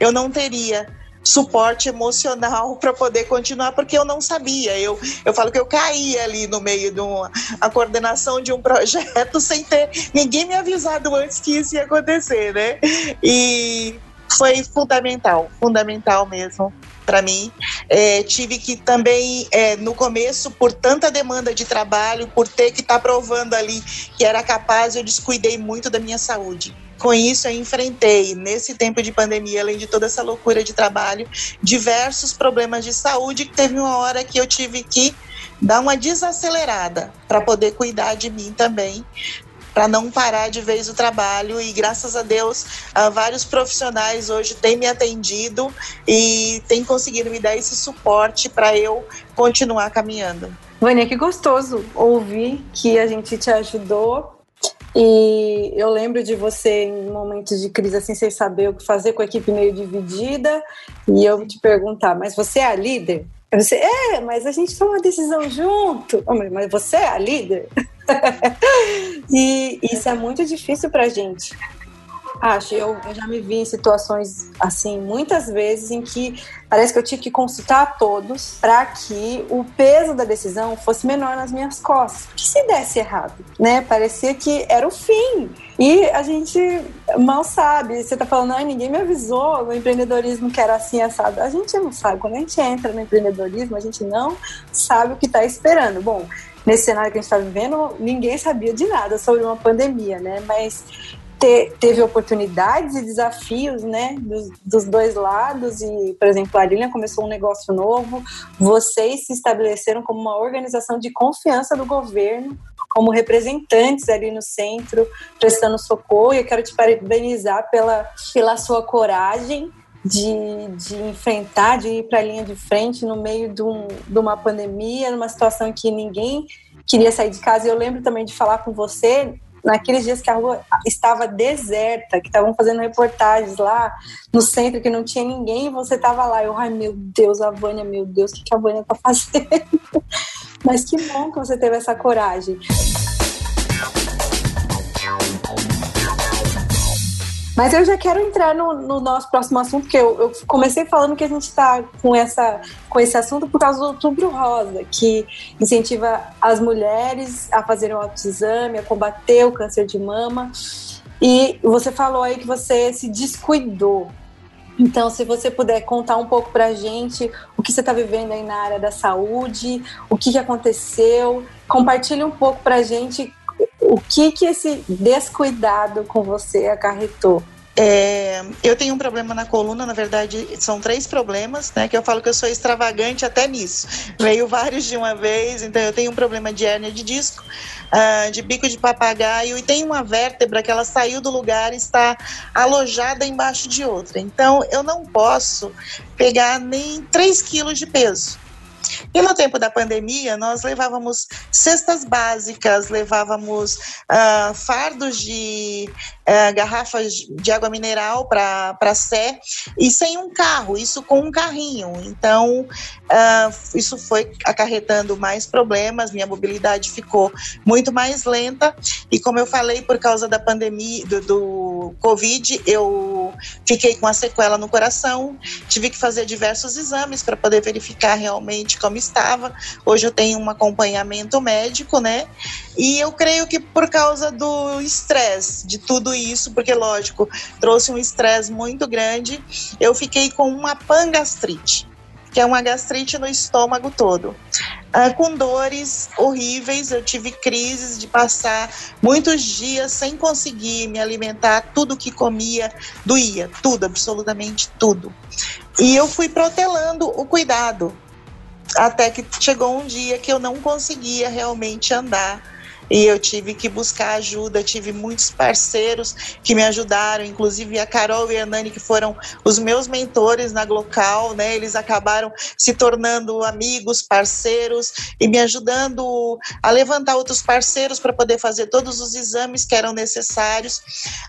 S5: eu não teria suporte emocional para poder continuar, porque eu não sabia. Eu, eu falo que eu caí ali no meio de uma a coordenação de um projeto sem ter ninguém me avisado antes que isso ia acontecer, né? E foi fundamental, fundamental mesmo para mim. É, tive que também, é, no começo, por tanta demanda de trabalho, por ter que estar tá provando ali que era capaz, eu descuidei muito da minha saúde. Com isso, eu enfrentei, nesse tempo de pandemia, além de toda essa loucura de trabalho, diversos problemas de saúde. Que teve uma hora que eu tive que dar uma desacelerada para poder cuidar de mim também, para não parar de vez o trabalho e graças a Deus uh, vários profissionais hoje têm me atendido e têm conseguido me dar esse suporte para eu continuar caminhando.
S2: Vânia, que gostoso ouvir que a gente te ajudou. E eu lembro de você em momentos de crise assim, sem saber o que fazer, com a equipe meio dividida, e eu te perguntar, mas você é a líder? Você, é, mas a gente toma uma decisão junto. Mas você é a líder? e isso é muito difícil pra gente. Acho, eu, eu, já me vi em situações assim, muitas vezes, em que parece que eu tive que consultar todos para que o peso da decisão fosse menor nas minhas costas. Porque se desse errado, né? Parecia que era o fim. E a gente mal sabe. Você tá falando, ah, ninguém me avisou no empreendedorismo que era assim assado. A gente não sabe. Quando a gente entra no empreendedorismo, a gente não sabe o que está esperando. Bom, nesse cenário que a gente está vivendo, ninguém sabia de nada sobre uma pandemia, né? Mas te, teve oportunidades e desafios, né, dos, dos, dois lados. E, por exemplo, a Lilian começou um negócio novo. Vocês se estabeleceram como uma organização de confiança do governo, como representantes ali no centro, prestando socorro. E eu quero te parabenizar pela, pela sua coragem de, de enfrentar, de ir para a linha de frente no meio de, um, de uma pandemia, numa situação em que ninguém queria sair de casa. Eu lembro também de falar com você naqueles dias que a rua estava deserta, que estavam fazendo reportagens lá no centro, que não tinha ninguém, você estava lá. Eu, ai meu Deus, a Vânia, meu Deus, o que, que a Vânia está fazendo? Mas que bom que você teve essa coragem. Mas eu já quero entrar no, no nosso próximo assunto, porque eu, eu, comecei falando que a gente está com, essa, com esse assunto por causa do Outubro Rosa, que incentiva as mulheres a fazerem o autoexame, a combater o câncer de mama. E você falou aí que você se descuidou. Então, se você puder contar um pouco para a gente o que você está vivendo aí na área da saúde, o que, que aconteceu, compartilhe um pouco para a gente o que que esse descuidado com você acarretou?
S5: É, eu tenho um problema na coluna, na verdade, são três problemas, né? Que eu falo que eu sou extravagante até nisso. Veio vários de uma vez, então eu tenho um problema de hérnia de disco, uh, de bico de papagaio, e tem uma vértebra que ela saiu do lugar e está alojada embaixo de outra. Então eu não posso pegar nem 3 quilos de peso. E no tempo da pandemia, nós levávamos cestas básicas, levávamos uh, fardos de uh, garrafas de água mineral para Sé, e sem um carro, isso com um carrinho. Então, uh, isso foi acarretando mais problemas, minha mobilidade ficou muito mais lenta, e como eu falei, por causa da pandemia, do, do Covid, eu fiquei com a sequela no coração, tive que fazer diversos exames para poder verificar realmente como estava. Hoje eu tenho um acompanhamento médico, né? E eu creio que por causa do estresse, de tudo isso, porque lógico, trouxe um estresse muito grande, eu fiquei com uma pangastrite que é uma gastrite no estômago todo. Ah, com dores horríveis, eu tive crises de passar muitos dias sem conseguir me alimentar, tudo que comia doía, tudo, absolutamente tudo. E eu fui protelando o cuidado, até que chegou um dia que eu não conseguia realmente andar e eu tive que buscar ajuda. Tive muitos parceiros que me ajudaram, inclusive a Carol e a Nani, que foram os meus mentores na Glocal, né? Eles acabaram se tornando amigos, parceiros e me ajudando a levantar outros parceiros para poder fazer todos os exames que eram necessários.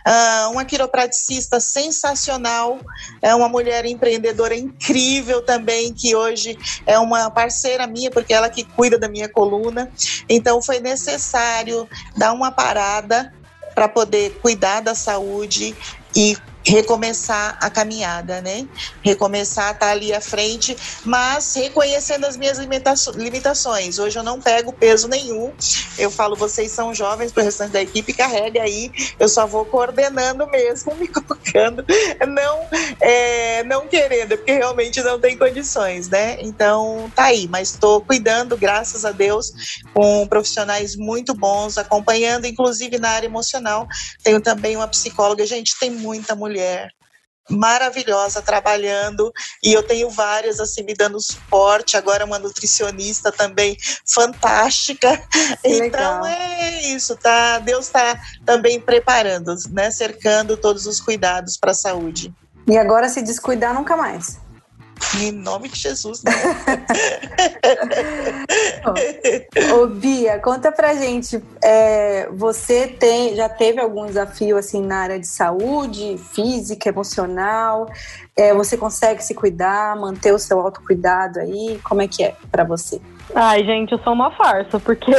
S5: Uh, uma quiropraticista sensacional, é uma mulher empreendedora incrível também, que hoje é uma parceira minha, porque ela que cuida da minha coluna. Então foi necessário necessário dar uma parada para poder cuidar da saúde e recomeçar a caminhada, né? Recomeçar a estar ali à frente, mas reconhecendo as minhas limitações. Hoje eu não pego peso nenhum. Eu falo, vocês são jovens, para o restante da equipe carrega aí. Eu só vou coordenando mesmo, me colocando, não, é, não querendo, porque realmente não tem condições, né? Então tá aí, mas estou cuidando, graças a Deus, com profissionais muito bons, acompanhando, inclusive na área emocional. Tenho também uma psicóloga, gente, tem muita mulher mulher maravilhosa trabalhando e eu tenho várias assim me dando suporte agora uma nutricionista também fantástica. Então é isso tá? Deus está também preparando né? Cercando todos os cuidados para a saúde.
S2: E agora se descuidar nunca mais
S5: Em nome de Jesus, né?
S2: Ô, Bia, conta pra gente. É, você tem, já teve algum desafio assim na área de saúde, física, emocional? É, você consegue se cuidar, manter o seu autocuidado aí? Como é que é para você?
S3: Ai, gente, eu sou uma farsa, porque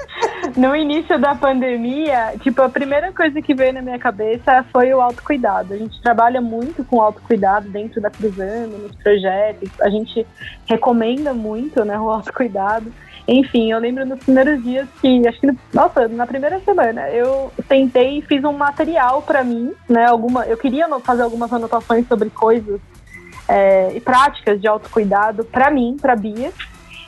S3: no início da pandemia, tipo, a primeira coisa que veio na minha cabeça foi o autocuidado. A gente trabalha muito com autocuidado dentro da Cruzando, nos projetos, a gente recomenda muito, né, o autocuidado. Enfim, eu lembro nos primeiros dias que, acho que, no, nossa, na primeira semana, eu tentei e fiz um material para mim, né, alguma, eu queria fazer algumas anotações sobre coisas é, e práticas de autocuidado para mim, para Bia,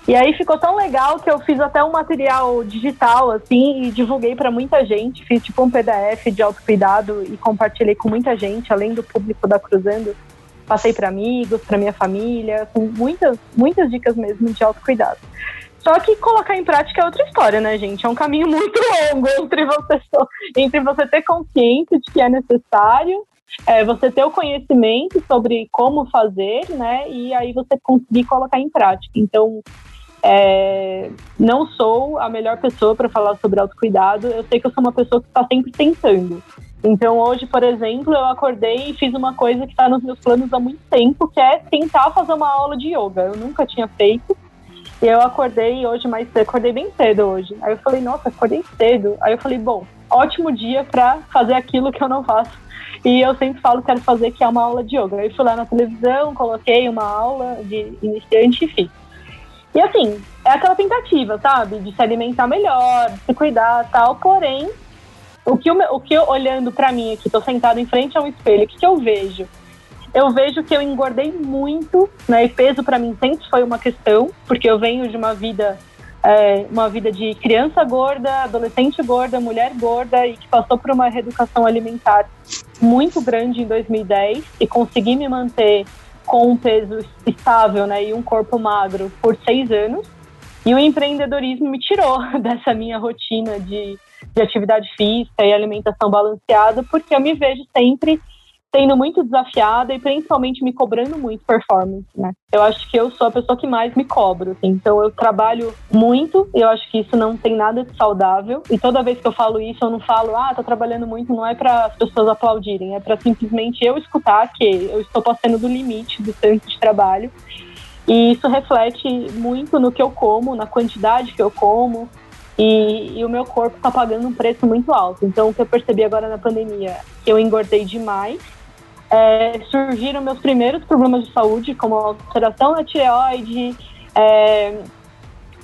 S3: e aí ficou tão legal que eu fiz até um material digital, assim, e divulguei para muita gente. Fiz tipo um PDF de autocuidado e compartilhei com muita gente, além do público da Cruzando. Passei para amigos, para minha família, com muitas, muitas dicas mesmo de autocuidado. Só que colocar em prática é outra história, né, gente? É um caminho muito longo entre você, entre você ter consciência de que é necessário, é, você ter o conhecimento sobre como fazer, né? E aí você conseguir colocar em prática. Então, é, não sou a melhor pessoa para falar sobre autocuidado. Eu sei que eu sou uma pessoa que está sempre tentando. Então, hoje, por exemplo, eu acordei e fiz uma coisa que está nos meus planos há muito tempo, que é tentar fazer uma aula de yoga. Eu nunca tinha feito. E eu acordei hoje mais cedo, acordei bem cedo hoje. Aí eu falei, nossa, acordei cedo. Aí eu falei, bom, ótimo dia para fazer aquilo que eu não faço. E eu sempre falo que quero fazer, que é uma aula de yoga. Aí fui lá na televisão, coloquei uma aula de iniciante e fiz. E assim, é aquela tentativa, sabe? De se alimentar melhor, de se cuidar tal. Porém, o que, eu, o que eu, olhando para mim aqui, tô sentado em frente a um espelho, o que, que eu vejo? Eu vejo que eu engordei muito, né? E peso para mim sempre foi uma questão, porque eu venho de uma vida é, uma vida de criança gorda, adolescente gorda, mulher gorda e que passou por uma reeducação alimentar muito grande em 2010 e consegui me manter com um peso estável né, e um corpo magro por seis anos. E o empreendedorismo me tirou dessa minha rotina de, de atividade física e alimentação balanceada, porque eu me vejo sempre sendo muito desafiada e principalmente me cobrando muito performance, né? Eu acho que eu sou a pessoa que mais me cobro, assim. Então eu trabalho muito e eu acho que isso não tem nada de saudável. E toda vez que eu falo isso, eu não falo, ah, tô trabalhando muito, não é para as pessoas aplaudirem, é para simplesmente eu escutar que eu estou passando do limite do tanto de trabalho. E isso reflete muito no que eu como, na quantidade que eu como, e, e, o meu corpo está pagando um preço muito alto. Então, o que eu percebi agora na pandemia, que eu engordei demais é, surgiram meus primeiros problemas de saúde, como alteração na tireoide, é,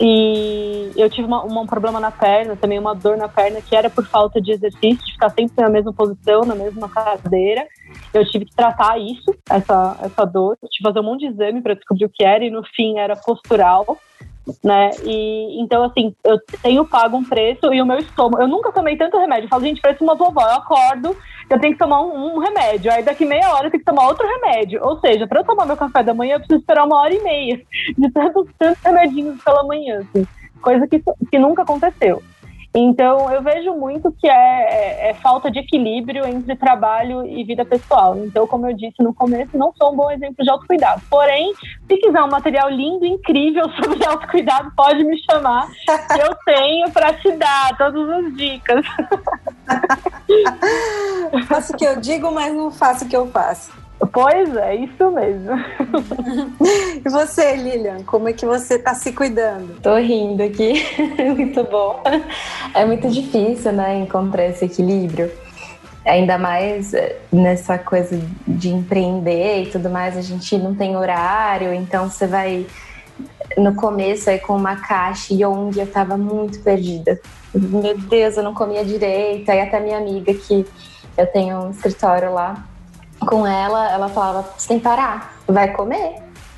S3: e eu tive uma, um problema na perna, também uma dor na perna, que era por falta de exercício, de ficar sempre na mesma posição, na mesma cadeira. Eu tive que tratar isso, essa, essa dor, tive que fazer um monte de exame para descobrir o que era, e no fim era postural né? E então, assim, eu tenho pago um preço e o meu estômago. Eu nunca tomei tanto remédio. Eu falo, gente, parece uma vovó. Eu acordo, eu tenho que tomar um, um, remédio. Aí daqui meia hora eu tenho que tomar outro remédio. Ou seja, para eu tomar meu café da manhã, eu preciso esperar uma hora e meia de tantos, tantos remedinhos pela manhã, assim. Coisa que, que nunca aconteceu. Então, eu vejo muito que é, é, é, falta de equilíbrio entre trabalho e vida pessoal. Então, como eu disse no começo, não sou um bom exemplo de autocuidado. Porém, se quiser um material lindo, incrível sobre autocuidado, pode me chamar, eu tenho para te dar todas as dicas.
S2: faço o que eu digo, mas não faço o que eu faço.
S3: Pois é, isso mesmo.
S2: e você, Lilian, como é que você está se cuidando?
S4: Tô rindo aqui, muito bom. É muito difícil, né, encontrar esse equilíbrio. Ainda mais eh, nessa coisa de empreender e tudo mais, a gente não tem horário, então você vai no começo aí com uma caixa e onde eu tava muito perdida. Meu Deus, eu não comia direito. Aí até minha amiga que eu tenho um escritório lá, com ela, ela falava: você tem que parar, vai comer,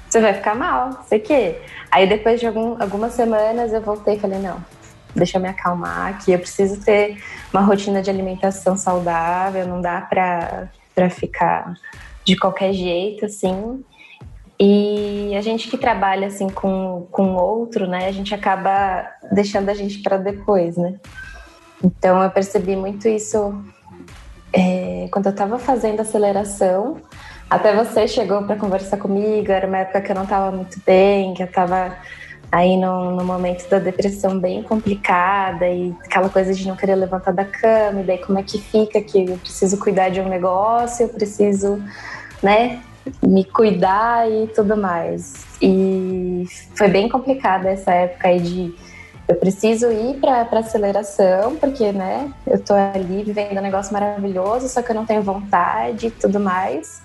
S4: você vai ficar mal, sei que. Aí depois de algum, algumas semanas eu voltei e falei: não, deixa eu me acalmar aqui, eu preciso ter uma rotina de alimentação saudável, não dá pra, pra ficar de qualquer jeito, assim. E a gente que trabalha assim com, com outro, né, a gente acaba deixando a gente para depois, né? Então eu percebi muito isso é, quando eu estava fazendo aceleração, Até você chegou para conversar comigo, era uma época que eu não estava muito bem, que eu estava aí no, no, momento da depressão bem complicada e aquela coisa de não querer levantar da cama, e daí como é que fica que eu preciso cuidar de um negócio, eu preciso, né, me cuidar e tudo mais. E foi bem complicada essa época aí de eu preciso ir para aceleração, porque, né, eu tô ali vivendo um negócio maravilhoso, só que eu não tenho vontade e tudo mais.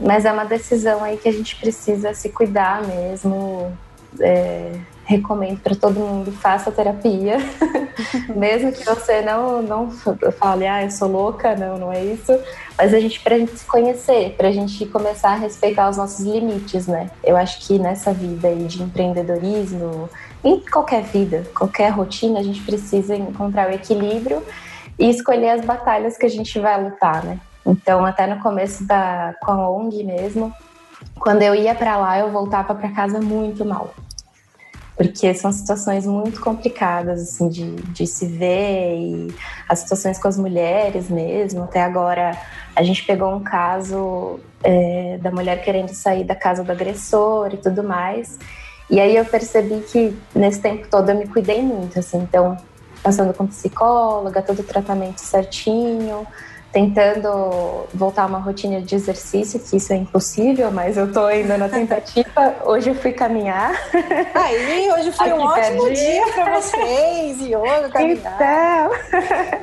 S4: Mas é uma decisão aí que a gente precisa se cuidar mesmo, é, recomendo para todo mundo faça terapia, mesmo que você não não fale, ah, eu sou louca, não, não é isso. Mas a gente para gente se conhecer, para a gente começar a respeitar os nossos limites, né? Eu acho que nessa vida aí de empreendedorismo, em qualquer vida, qualquer rotina, a gente precisa encontrar o equilíbrio e escolher as batalhas que a gente vai lutar, né? Então, até no começo da com a ONG mesmo, quando eu ia para lá, eu voltava para casa muito mal. Porque são situações muito complicadas, assim, de, de se ver e as situações com as mulheres mesmo. Até agora, a gente pegou um caso é, da mulher querendo sair da casa do agressor e tudo mais. E aí eu percebi que nesse tempo todo eu me cuidei muito, assim. Então, passando com psicóloga, todo o tratamento certinho, tentando voltar a uma rotina de exercício, que isso é impossível, mas eu tô ainda na tentativa. Hoje eu fui caminhar.
S2: Aí, hoje foi Aqui um ótimo dia para vocês, yoga, caminhar.
S4: Então,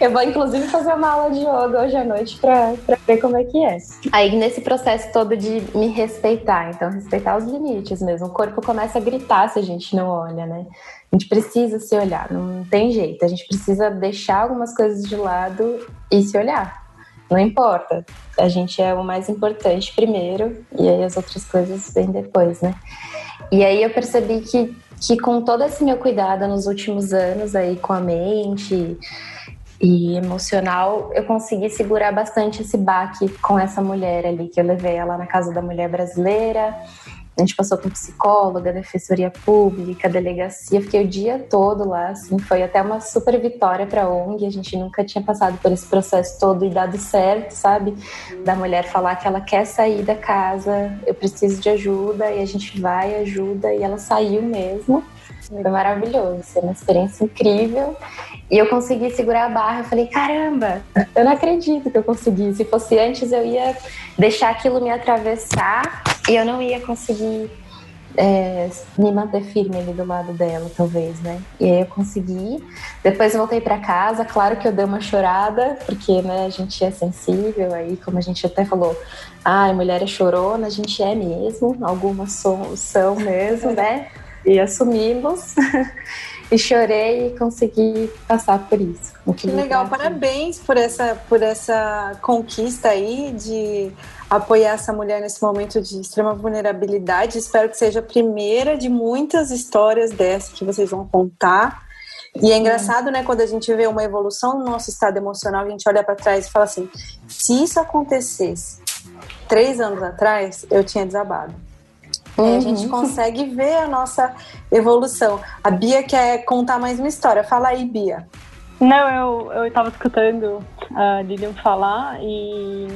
S4: eu vou inclusive fazer uma aula de yoga hoje à noite para ver como é que é. Aí, nesse processo todo de me respeitar, então, respeitar os limites mesmo. O corpo começa a gritar se a gente não olha, né? A gente precisa se olhar, não tem jeito. A gente precisa deixar algumas coisas de lado e se olhar. Não importa. A gente é o mais importante primeiro e aí as outras coisas vêm depois, né? E aí eu percebi que, que com todo esse meu cuidado nos últimos anos aí com a mente e emocional, eu consegui segurar bastante esse baque com essa mulher ali que eu levei ela na casa da mulher brasileira a gente passou com psicóloga, defensoria pública, delegacia, fiquei o dia todo lá, assim, foi até uma super vitória para a ONG, a gente nunca tinha passado por esse processo todo e dado certo, sabe? Da mulher falar que ela quer sair da casa, eu preciso de ajuda, e a gente vai, ajuda, e ela saiu mesmo. Foi maravilhoso, foi uma experiência incrível. E eu consegui segurar a barra. Eu falei, caramba, eu não acredito que eu consegui. Se fosse antes, eu ia deixar aquilo me atravessar e eu não ia conseguir é, me manter firme ali do lado dela, talvez, né? E aí eu consegui. Depois voltei para casa, claro que eu dei uma chorada, porque né, a gente é sensível, aí como a gente até falou, ah, a mulher é chorona, a gente é mesmo, algumas são, são mesmo, né? E assumimos. e chorei e consegui passar por isso.
S2: Que legal, parabéns por essa, por essa conquista aí de apoiar essa mulher nesse momento de extrema vulnerabilidade. Espero que seja a primeira de muitas histórias dessas que vocês vão contar. E é engraçado, né, quando a gente vê uma evolução no nosso estado emocional, a gente olha para trás e fala assim: se isso acontecesse três anos atrás, eu tinha desabado. Uhum. a gente consegue ver a nossa evolução. A Bia quer contar mais uma história. Fala aí, Bia.
S3: Não, eu estava escutando a Lilian falar e,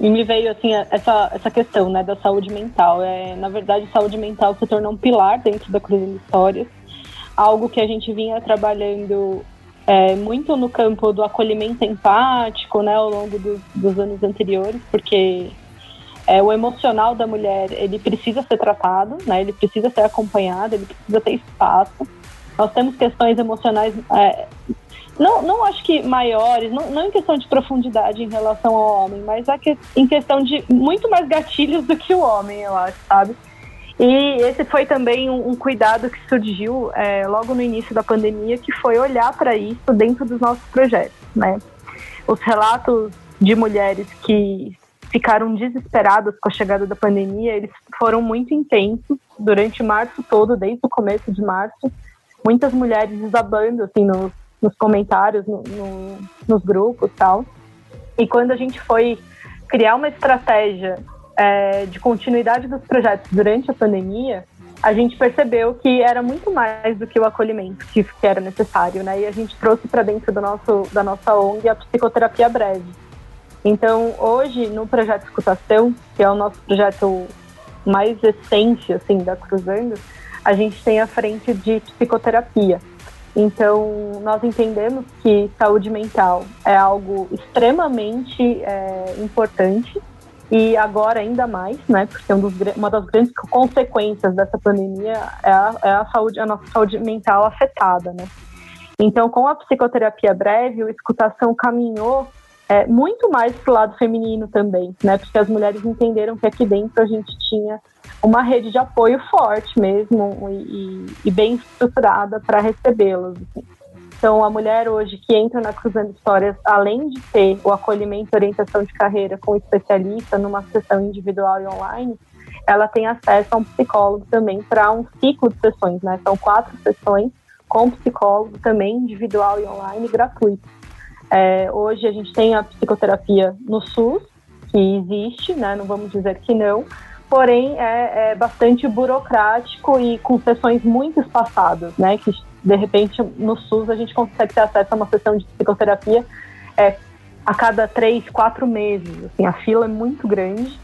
S3: e, me veio assim essa, essa questão né, da saúde mental. É, na verdade, saúde mental se tornou um pilar dentro da Cruzando Histórias, algo que a gente vinha trabalhando é, muito no campo do acolhimento empático né, ao longo do, dos anos anteriores, porque é, o emocional da mulher ele precisa ser tratado, né? Ele precisa ser acompanhado, ele precisa ter espaço. Nós temos questões emocionais, é, não, não acho que maiores, não, não em questão de profundidade em relação ao homem, mas que, em questão de muito mais gatilhos do que o homem, eu acho, sabe? E esse foi também um, um cuidado que surgiu é, logo no início da pandemia, que foi olhar para isso dentro dos nossos projetos, né? Os relatos de mulheres que ficaram desesperadas com a chegada da pandemia, eles foram muito intensos durante março todo, desde o começo de março. Muitas mulheres desabando, assim, nos, nos comentários, no, no, nos grupos tal. E quando a gente foi criar uma estratégia é, de continuidade dos projetos durante a pandemia, a gente percebeu que era muito mais do que o acolhimento que, que era necessário, né? E a gente trouxe para dentro do nosso, da nossa ONG a psicoterapia breve Então, hoje, no projeto Escutação, que é o nosso projeto mais essência, assim, da Cruzando, a gente tem a frente de psicoterapia. Então, nós entendemos que saúde mental é algo extremamente é, importante e agora ainda mais, né? Porque um dos, uma das grandes consequências dessa pandemia é a, é a, saúde, a nossa saúde mental afetada, né? Então, com a psicoterapia breve, o escutação caminhou é, muito mais para o lado feminino também, né? Porque as mulheres entenderam que aqui dentro a gente tinha uma rede de apoio forte mesmo e, e bem estruturada para recebê-las. Assim. Então, a mulher hoje que entra na Cruzando Histórias, além de ter o acolhimento e orientação de carreira com especialista numa sessão individual e online, ela tem acesso a um psicólogo também para um ciclo de sessões, né? São quatro sessões com psicólogo também individual e online gratuito. É, hoje a gente tem a psicoterapia no SUS, que existe, né? Não vamos dizer que não, porém é, é bastante burocrático e com sessões muito espaçadas, né? Que de repente no SUS a gente consegue ter acesso a uma sessão de psicoterapia é, a cada três, quatro meses. Assim, a fila é muito grande.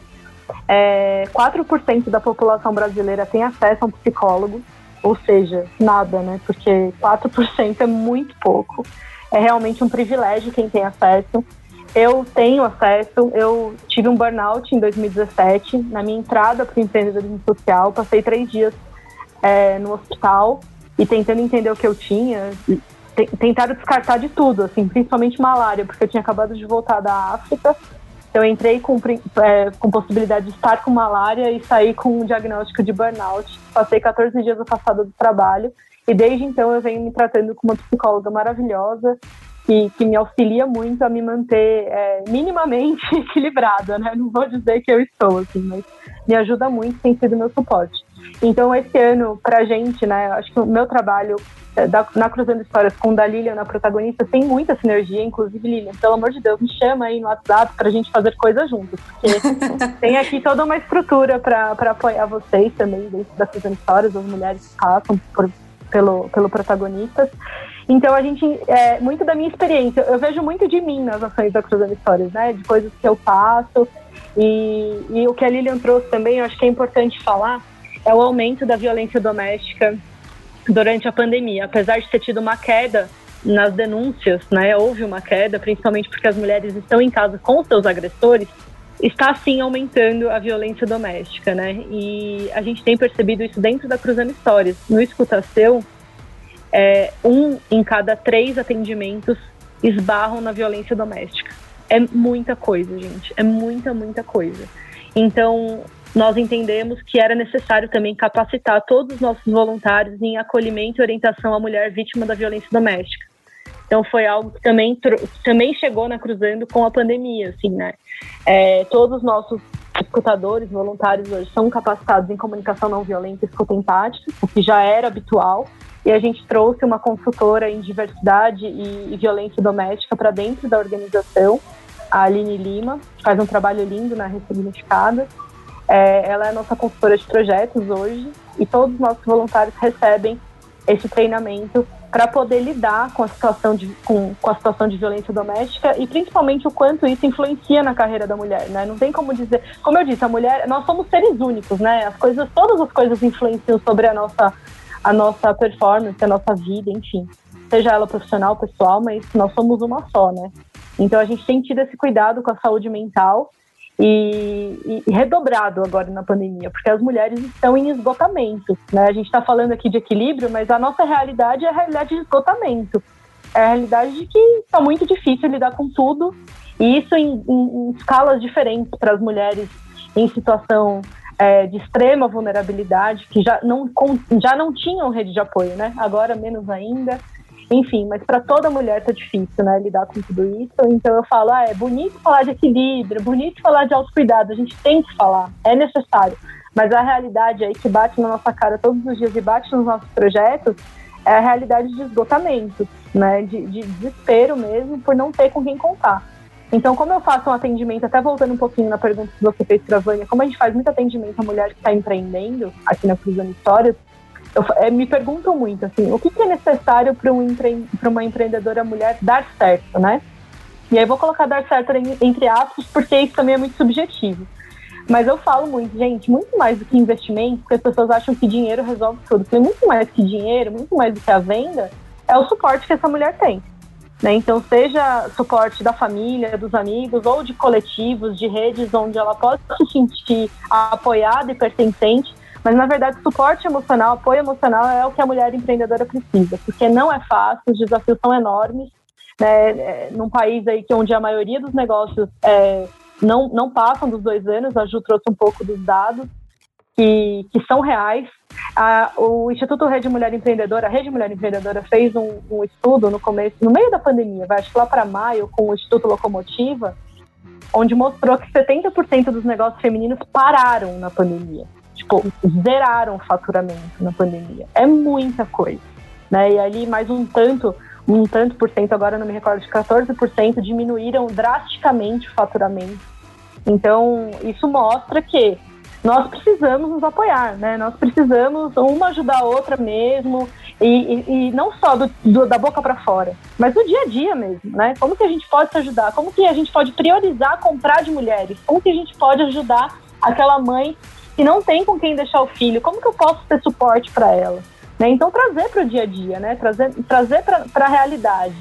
S3: É, 4% da população brasileira tem acesso a um psicólogo, ou seja, nada, né? Porque 4% é muito pouco. É realmente um privilégio quem tem acesso. Eu tenho acesso, eu tive um burnout em 2017, na minha entrada para o empreendedorismo social, passei três dias é, no hospital e tentando entender o que eu tinha, tentaram descartar de tudo, assim, principalmente malária, porque eu tinha acabado de voltar da África. Então, eu entrei com, é, com possibilidade de estar com malária e sair com um diagnóstico de burnout. Passei 14 dias afastada do trabalho e desde então eu venho me tratando com uma psicóloga maravilhosa que, que me auxilia muito a me manter é, minimamente equilibrada, né? Não vou dizer que eu estou, assim, mas me ajuda muito, tem sido meu suporte. Então, esse ano, pra gente, né, acho que o meu trabalho é, da, na Cruzando Histórias com da Lilian na protagonista tem muita sinergia, inclusive, Lilian, pelo amor de Deus, me chama aí no WhatsApp pra gente fazer coisas juntos, porque tem aqui toda uma estrutura para apoiar vocês também dentro da Cruzando Histórias, as mulheres que passam por, pelo, pelo protagonistas. Então, a gente, é, muito da minha experiência, eu vejo muito de mim nas ações da Cruzando Histórias, né, de coisas que eu faço, e, e o que a Lilian trouxe também, eu acho que é importante falar, é o aumento da violência doméstica durante a pandemia. Apesar de ter tido uma queda nas denúncias, né, houve uma queda, principalmente porque as mulheres estão em casa com seus agressores, está sim aumentando a violência doméstica, né? E a gente tem percebido isso dentro da Cruzando Histórias. No Escutação, é, um em cada três atendimentos esbarram na violência doméstica. É muita coisa, gente. É muita, muita coisa. Então, nós entendemos que era necessário também capacitar todos os nossos voluntários em acolhimento e orientação à mulher vítima da violência doméstica. Então foi algo que também, também chegou na Cruzando com a pandemia, assim, né? É, todos os nossos escutadores, voluntários hoje são capacitados em comunicação não violenta e escuta empática, o que já era habitual, e a gente trouxe uma consultora em diversidade e, e violência doméstica para dentro da organização, a Aline Lima, que faz um trabalho lindo na Ressignificada, é, ela é nossa consultora de projetos hoje e todos os nossos voluntários recebem esse treinamento para poder lidar com a situação de com, com, a situação de violência doméstica e principalmente o quanto isso influencia na carreira da mulher, né? Não tem como dizer, como eu disse, a mulher, nós somos seres únicos, né? As coisas, todas as coisas influenciam sobre a nossa a nossa performance, a nossa vida, enfim. Seja ela profissional, pessoal, mas nós somos uma só, né? Então a gente tem tido esse cuidado com a saúde mental e, e, redobrado agora na pandemia, porque as mulheres estão em esgotamento. Né? A gente está falando aqui de equilíbrio, mas a nossa realidade é a realidade de esgotamento. É a realidade de que está muito difícil lidar com tudo, e isso em, em, em escalas diferentes para as mulheres em situação é, de extrema vulnerabilidade, que já não, já não tinham rede de apoio, né? agora menos ainda. Enfim, mas para toda mulher tá difícil, né, lidar com tudo isso. Então eu falo, ah, é bonito falar de equilíbrio, bonito falar de autocuidado, a gente tem que falar, é necessário. Mas a realidade aí que bate na nossa cara todos os dias e bate nos nossos projetos é a realidade de esgotamento, né, de, de desespero mesmo por não ter com quem contar. Então, como eu faço um atendimento, até voltando um pouquinho na pergunta que você fez para a Vânia, como a gente faz muito atendimento à mulher que está empreendendo aqui na Cruzando Histórias, eu, é, me perguntam muito assim, o que, que é necessário para um empre, uma empreendedora mulher dar certo, né? E aí vou colocar dar certo entre aspas, porque isso também é muito subjetivo. Mas eu falo muito, gente, muito mais do que investimento, porque as pessoas acham que dinheiro resolve tudo. Porque muito mais que dinheiro, muito mais do que a venda, é o suporte que essa mulher tem. Né? Então, seja suporte da família, dos amigos, ou de coletivos, de redes onde ela pode se sentir apoiada e pertencente, mas na verdade, suporte emocional, apoio emocional é o que a mulher empreendedora precisa, porque não é fácil, os desafios são enormes. Né? É, num país aí que onde a maioria dos negócios é, não, não passam dos dois anos, a Ju trouxe um pouco dos dados que, que são reais. A, o Instituto Rede Mulher Empreendedora, a Rede Mulher Empreendedora, fez um, um estudo no começo, no meio da pandemia, vai, acho que lá para maio, com o Instituto Locomotiva, onde mostrou que 70% dos negócios femininos pararam na pandemia tipo, zeraram o faturamento na pandemia. É muita coisa. Né? E ali mais um tanto, um tanto por cento, agora não me recordo, de 14% diminuíram drasticamente o faturamento. Então, isso mostra que nós precisamos nos apoiar, né? Nós precisamos uma ajudar a outra mesmo, e, e, e não só do, do, da boca para fora, mas no dia a dia mesmo, né? Como que a gente pode se ajudar? Como que a gente pode priorizar comprar de mulheres? Como que a gente pode ajudar aquela mãe que não tem com quem deixar o filho, como que eu posso ter suporte para ela? Né? Então trazer para o dia a dia, né? trazer, trazer para a realidade.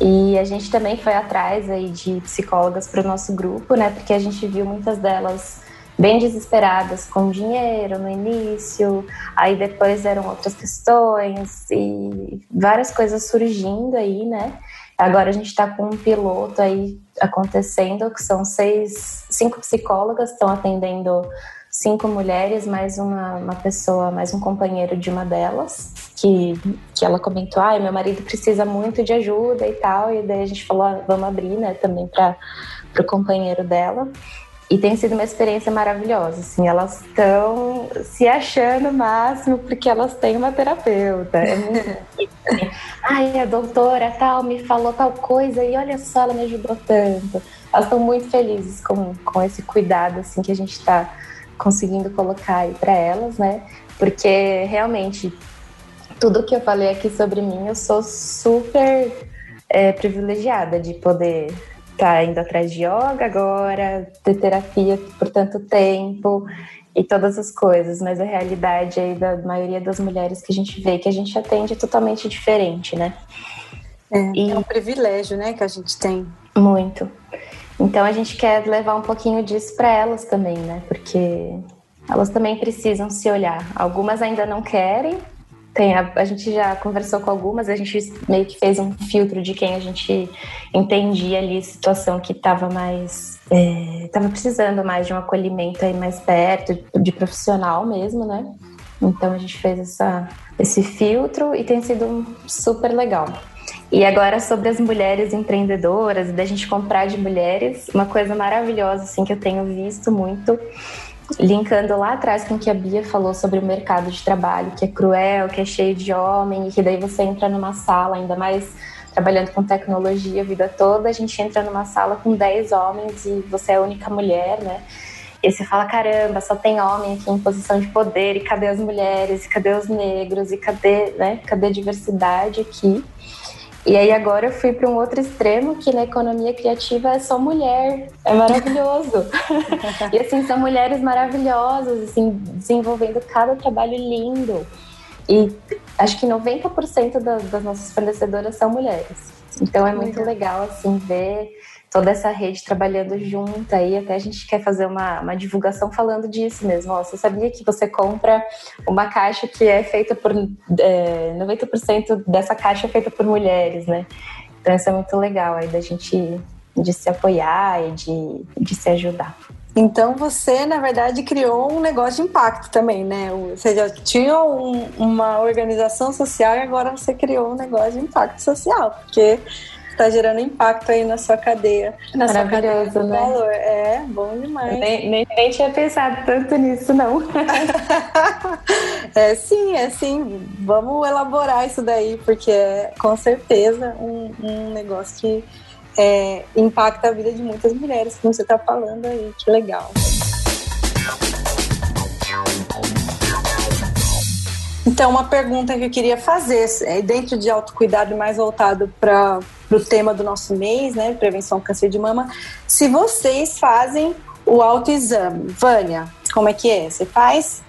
S4: E a gente também foi atrás aí de psicólogas para o nosso grupo, né? Porque a gente viu muitas delas bem desesperadas com dinheiro no início, aí depois eram outras questões e várias coisas surgindo aí, né? Agora a gente está com um piloto aí acontecendo, que são seis, cinco psicólogas estão atendendo cinco mulheres, mais uma, uma pessoa, mais um companheiro de uma delas, que, que ela comentou, ah, meu marido precisa muito de ajuda e tal, e daí a gente falou, ah, vamos abrir, né, também para o companheiro dela. E tem sido uma experiência maravilhosa, assim, elas estão se achando o máximo porque elas têm uma terapeuta. É muito Ai, a doutora tal me falou tal coisa e olha só, ela me ajudou tanto. Elas estão muito felizes com, com esse cuidado, assim, que a gente está conseguindo colocar aí para elas, né? Porque realmente tudo que eu falei aqui sobre mim, eu sou super é, privilegiada de poder tá indo atrás de yoga agora, ter terapia por tanto tempo e todas as coisas, mas a realidade aí da maioria das mulheres que a gente vê que a gente atende é totalmente diferente, né?
S2: É, e... é um privilégio, né, que a gente tem.
S4: Muito. Então a gente quer levar um pouquinho disso para elas também, né? Porque elas também precisam se olhar. Algumas ainda não querem, tem, a, a, gente já conversou com algumas, a gente meio que fez um filtro de quem a gente entendia ali, situação que estava mais. estava é, precisando mais de um acolhimento aí mais perto, de profissional mesmo, né? Então a gente fez essa, esse filtro e tem sido super legal. E agora sobre as mulheres empreendedoras, da gente comprar de mulheres, uma coisa maravilhosa assim que eu tenho visto muito linkando lá atrás com o que a Bia falou sobre o mercado de trabalho, que é cruel, que é cheio de homem, e que daí você entra numa sala, ainda mais trabalhando com tecnologia a vida toda, a gente entra numa sala com 10 homens e você é a única mulher, né? E você fala, caramba, só tem homem aqui em posição de poder, e cadê as mulheres, e cadê os negros, e cadê, né, cadê a diversidade aqui? E aí agora eu fui para um outro extremo que na economia criativa é só mulher, é maravilhoso. e assim são mulheres maravilhosas, assim desenvolvendo cada trabalho lindo. E acho que 90% das, das nossas fornecedoras são mulheres. Então é muito legal assim ver toda essa rede trabalhando junta e até a gente quer fazer uma, uma divulgação falando disso mesmo. Ó, você sabia que você compra uma caixa que é feita por é, 90% dessa caixa é feita por mulheres, né? Então isso é muito legal aí da gente de se apoiar e de, de se ajudar.
S2: Então você, na verdade, criou um negócio de impacto também, né? Você já tinha um, uma organização social e agora você criou um negócio de impacto social, porque está gerando impacto aí na sua cadeia.
S4: Na sua cadeia de né? valor.
S2: É, bom demais.
S4: Nem, nem, nem tinha pensado tanto nisso, não.
S2: é sim, é sim. Vamos elaborar isso daí, porque é com certeza um, um negócio que é, impacta a vida de muitas mulheres, como você está falando aí. Que legal. Então, uma pergunta que eu queria fazer, é dentro de autocuidado mais voltado para o tema do nosso mês, né, prevenção do câncer de mama, se vocês fazem o autoexame. Vânia, como é que é? Você faz?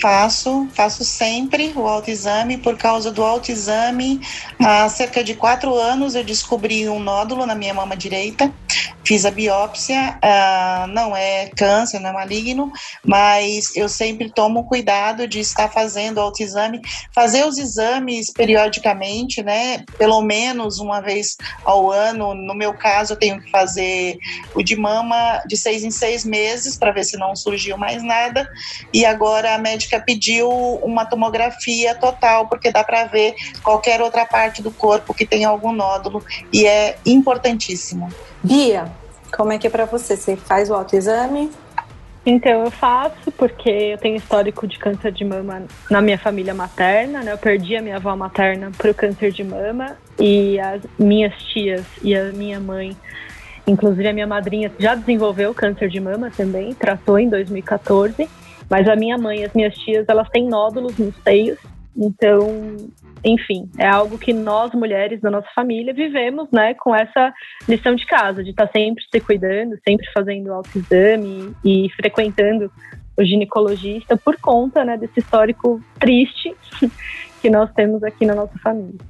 S5: Faço, faço sempre o autoexame. Por causa do autoexame, há cerca de quatro anos eu descobri um nódulo na minha mama direita. Fiz a biópsia, uh, não é câncer, não é maligno, mas eu sempre tomo cuidado de estar fazendo autoexame, fazer os exames periodicamente, né? Pelo menos uma vez ao ano. No meu caso, eu tenho que fazer o de mama de seis em seis meses para ver se não surgiu mais nada. E agora a médica pediu uma tomografia total, porque dá para ver qualquer outra parte do corpo que tem algum nódulo e é importantíssimo.
S2: Bia, como é que é para você? Você faz o autoexame?
S3: Então, eu faço porque eu tenho histórico de câncer de mama na minha família materna, né? Eu perdi a minha avó materna para o câncer de mama e as minhas tias e a minha mãe, inclusive a minha madrinha, já desenvolveu câncer de mama também, tratou em 2014. Mas a minha mãe e as minhas tias, elas têm nódulos nos seios, então enfim, é algo que nós mulheres da nossa família vivemos, né, com essa lição de casa, de estar tá sempre se cuidando, sempre fazendo autoexame e frequentando o ginecologista por conta, né, desse histórico triste que nós temos aqui na nossa família.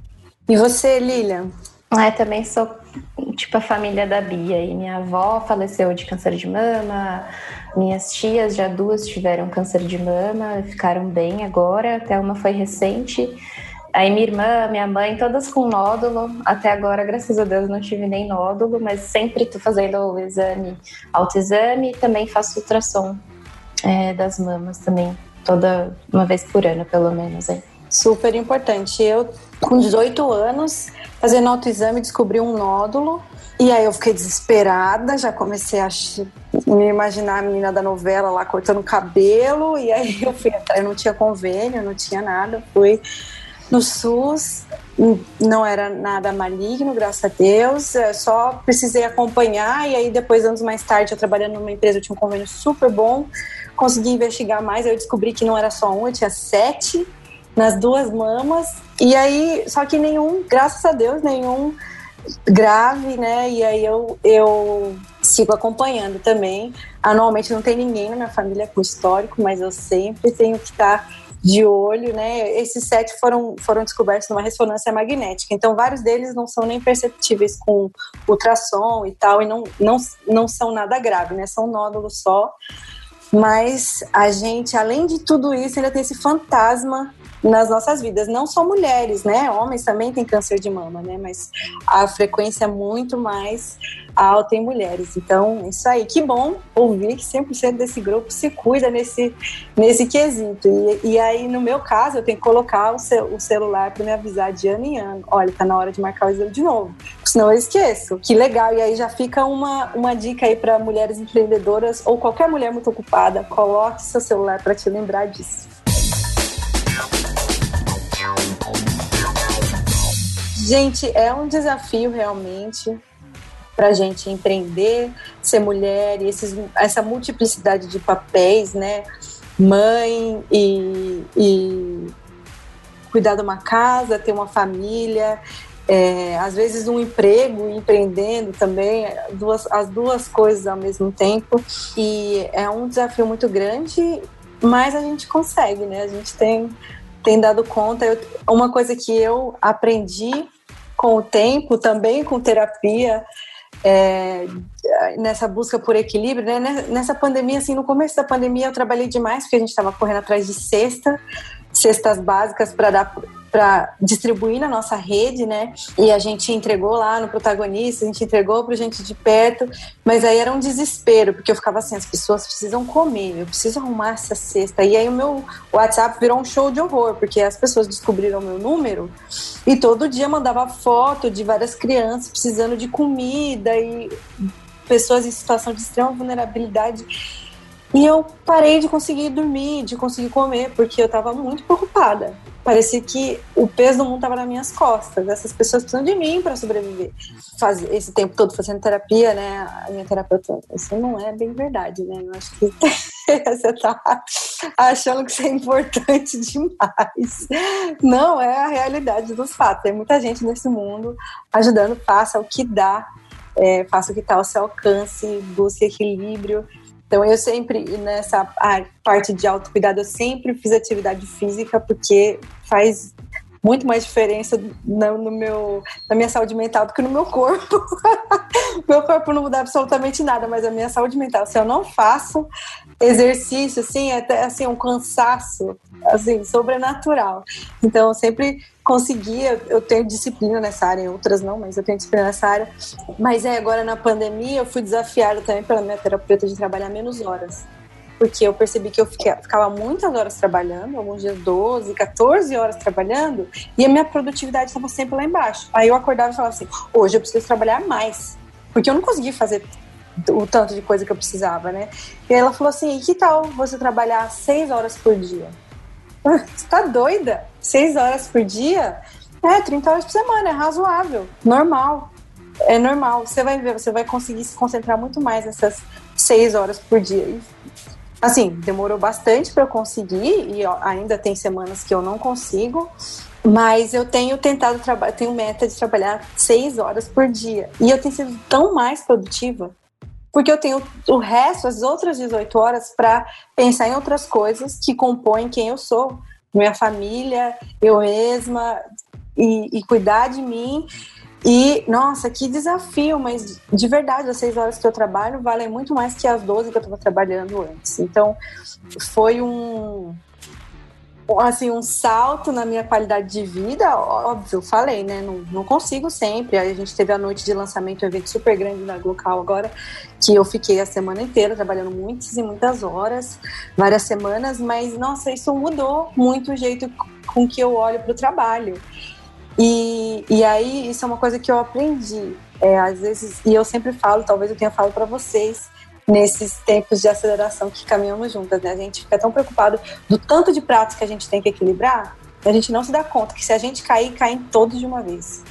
S2: E você, Lilian?
S4: Ah, eu também sou tipo a família da Bia. E minha avó faleceu de câncer de mama, minhas tias já duas tiveram câncer de mama, ficaram bem agora, até uma foi recente. Aí minha irmã, minha mãe, todas com nódulo. Até agora, graças a Deus, não tive nem nódulo, mas sempre tô fazendo o exame, autoexame e também faço ultrassom é, das mamas também, toda uma vez por ano, pelo menos. Hein?
S2: Super importante. Eu, com 18 anos, fazendo autoexame, descobri um nódulo. E aí eu fiquei desesperada, já comecei a me imaginar a menina da novela lá cortando o cabelo. E aí eu fui atrás, não tinha convênio, não tinha nada. Fui no SUS, não era nada maligno, graças a Deus, eu só precisei acompanhar e aí depois, anos mais tarde, eu trabalhando numa empresa, eu tinha um convênio super bom, consegui investigar mais, eu descobri que não era só um, eu tinha sete nas duas mamas, e aí, só que nenhum, graças a Deus, nenhum grave, né, e aí eu, eu sigo acompanhando também, anualmente não tem ninguém na minha família com histórico, mas eu sempre tenho que estar de olho, né? Esses sete foram, foram descobertos numa ressonância magnética. Então, vários deles não são nem perceptíveis com ultrassom e tal, e não, não, não são nada grave, né? São nódulos só. Mas a gente, além de tudo isso, ainda tem esse fantasma nas nossas vidas. Não só mulheres, né? Homens também têm câncer de mama, né? Mas a frequência é muito mais alta em mulheres. Então, isso aí. Que bom ouvir que 100% desse grupo se cuida nesse, nesse quesito. E, e aí, no meu caso, eu tenho que colocar o, cel, o celular para me avisar de ano em ano. Olha, tá na hora de marcar o exame de novo. Senão eu esqueço. Que legal. E aí já fica uma, uma dica aí para mulheres empreendedoras ou qualquer mulher muito ocupada. Coloque seu celular para te lembrar disso. Gente, é um desafio realmente para a gente empreender, ser mulher e esses, essa multiplicidade de papéis, né? Mãe e, e cuidar de uma casa, ter uma família, é, às vezes um emprego, empreendendo também, duas, as duas coisas ao mesmo tempo. E é um desafio muito grande, mas a gente consegue, né? A gente tem, tem dado conta. Eu, uma coisa que eu aprendi com o tempo, também com terapia, é, nessa busca por equilíbrio, né? Nessa pandemia, assim, no começo da pandemia eu trabalhei demais porque a gente estava correndo atrás de cesta, cestas básicas para dar para distribuir na nossa rede, né? E a gente entregou lá no protagonista, a gente entregou para gente de perto, mas aí era um desespero, porque eu ficava assim, as pessoas precisam comer, eu preciso arrumar essa cesta. E aí o meu WhatsApp virou um show de horror, porque as pessoas descobriram meu número e todo dia mandava foto de várias crianças precisando de comida e pessoas em situação de extrema vulnerabilidade. E eu parei de conseguir dormir, de conseguir comer, porque eu estava muito preocupada parecia que o peso do mundo estava nas minhas costas. Essas pessoas precisam de mim para sobreviver. Faz, esse tempo todo fazendo terapia, né? A minha terapeuta, isso não é bem verdade, né? Eu acho que você tá achando que você é importante demais. Não, é a realidade dos fatos. Tem muita gente nesse mundo ajudando, faça o que dá, é, faça o que está ao seu alcance, busque equilíbrio. Então, eu sempre, nessa parte de autocuidado, eu sempre fiz atividade física, porque faz muito mais diferença no, no, meu, na minha saúde mental do que no meu corpo. meu corpo não muda absolutamente nada, mas a minha saúde mental, se eu não faço exercício, assim, é até assim, um cansaço, assim, sobrenatural. Então, eu sempre conseguia, eu tenho disciplina nessa área, em outras não, mas eu tenho disciplina nessa área. Mas é, agora na pandemia eu fui desafiada também pela minha terapeuta de trabalhar menos horas porque eu percebi que eu ficava muitas horas trabalhando, alguns dias 12, 14 horas trabalhando, e a minha produtividade estava sempre lá embaixo. Aí eu acordava e falava assim: hoje eu preciso trabalhar mais, porque eu não conseguia fazer o tanto de coisa que eu precisava, né? E ela falou assim: que tal você trabalhar seis horas por dia? Você tá doida? Seis horas por dia? É, 30 horas por semana, é razoável, normal. É normal. Você vai ver, você vai conseguir se concentrar muito mais nessas seis horas por dia. Assim, demorou bastante para eu conseguir e ainda tem semanas que eu não consigo, mas eu tenho tentado trabalhar, tenho meta de trabalhar seis horas por dia e eu tenho sido tão mais produtiva porque eu tenho o resto, as outras 18 horas, para pensar em outras coisas que compõem quem eu sou, minha família, eu mesma, e, e cuidar de mim e, nossa, que desafio, mas de verdade, as seis horas que eu trabalho valem muito mais que as 12 que eu estava trabalhando antes. Então, foi um, assim, um salto na minha qualidade de vida, óbvio, falei, né? Não, não consigo sempre. A gente teve a noite de lançamento, um evento super grande na Glocal agora, que eu fiquei a semana inteira trabalhando muitas e muitas horas, várias semanas, mas nossa, isso mudou muito o jeito com que eu olho para o trabalho. E, e aí, isso é uma coisa que eu aprendi. É, às vezes, e eu sempre falo, talvez eu tenha falado para vocês, nesses tempos de aceleração que caminhamos juntas, né? A gente fica tão preocupado do tanto de pratos que a gente tem que equilibrar, a gente não se dá conta que se a gente cair, caem todos de uma vez.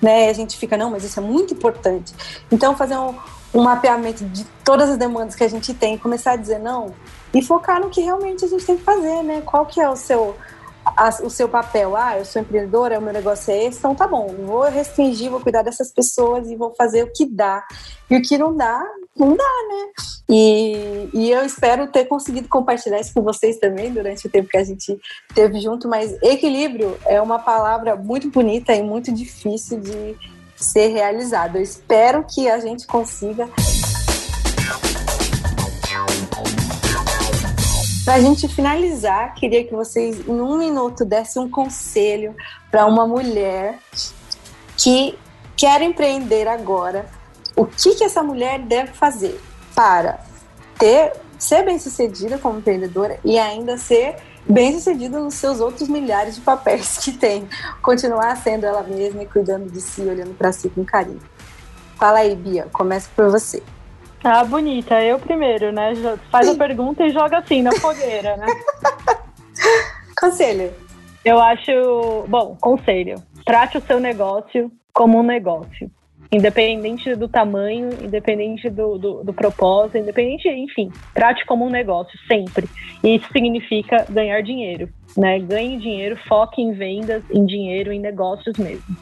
S2: Né? A gente fica, não, mas isso é muito importante. Então, fazer um, um mapeamento de todas as demandas que a gente tem, começar a dizer não e focar no que realmente a gente tem que fazer, né? Qual que é o seu a, o seu papel, ah, eu sou empreendedora, o meu negócio é esse, então tá bom, vou restringir, vou cuidar dessas pessoas e vou fazer o que dá. E o que não dá, não dá, né? E, e eu espero ter conseguido compartilhar isso com vocês também durante o tempo que a gente teve junto, mas equilíbrio é uma palavra muito bonita e muito difícil de ser realizada. Eu espero que a gente consiga Para a gente finalizar, queria que vocês, em um minuto, dessem um conselho para uma mulher que quer empreender agora. O que, que essa mulher deve fazer para ter, ser bem-sucedida como empreendedora e ainda ser bem-sucedida nos seus outros milhares de papéis que tem? Continuar sendo ela mesma e cuidando de si, olhando para si com carinho. Fala aí, Bia, começa por você.
S3: Ah, bonita. Eu primeiro, né? Faz a pergunta e joga assim na fogueira, né?
S2: Conselho.
S3: Eu acho. Bom, conselho. Trate o seu negócio como um negócio. Independente do tamanho, independente do, do, do propósito, independente, enfim, trate como um negócio sempre. E isso significa ganhar dinheiro, né? Ganhe dinheiro, foque em vendas, em dinheiro, em negócios mesmo.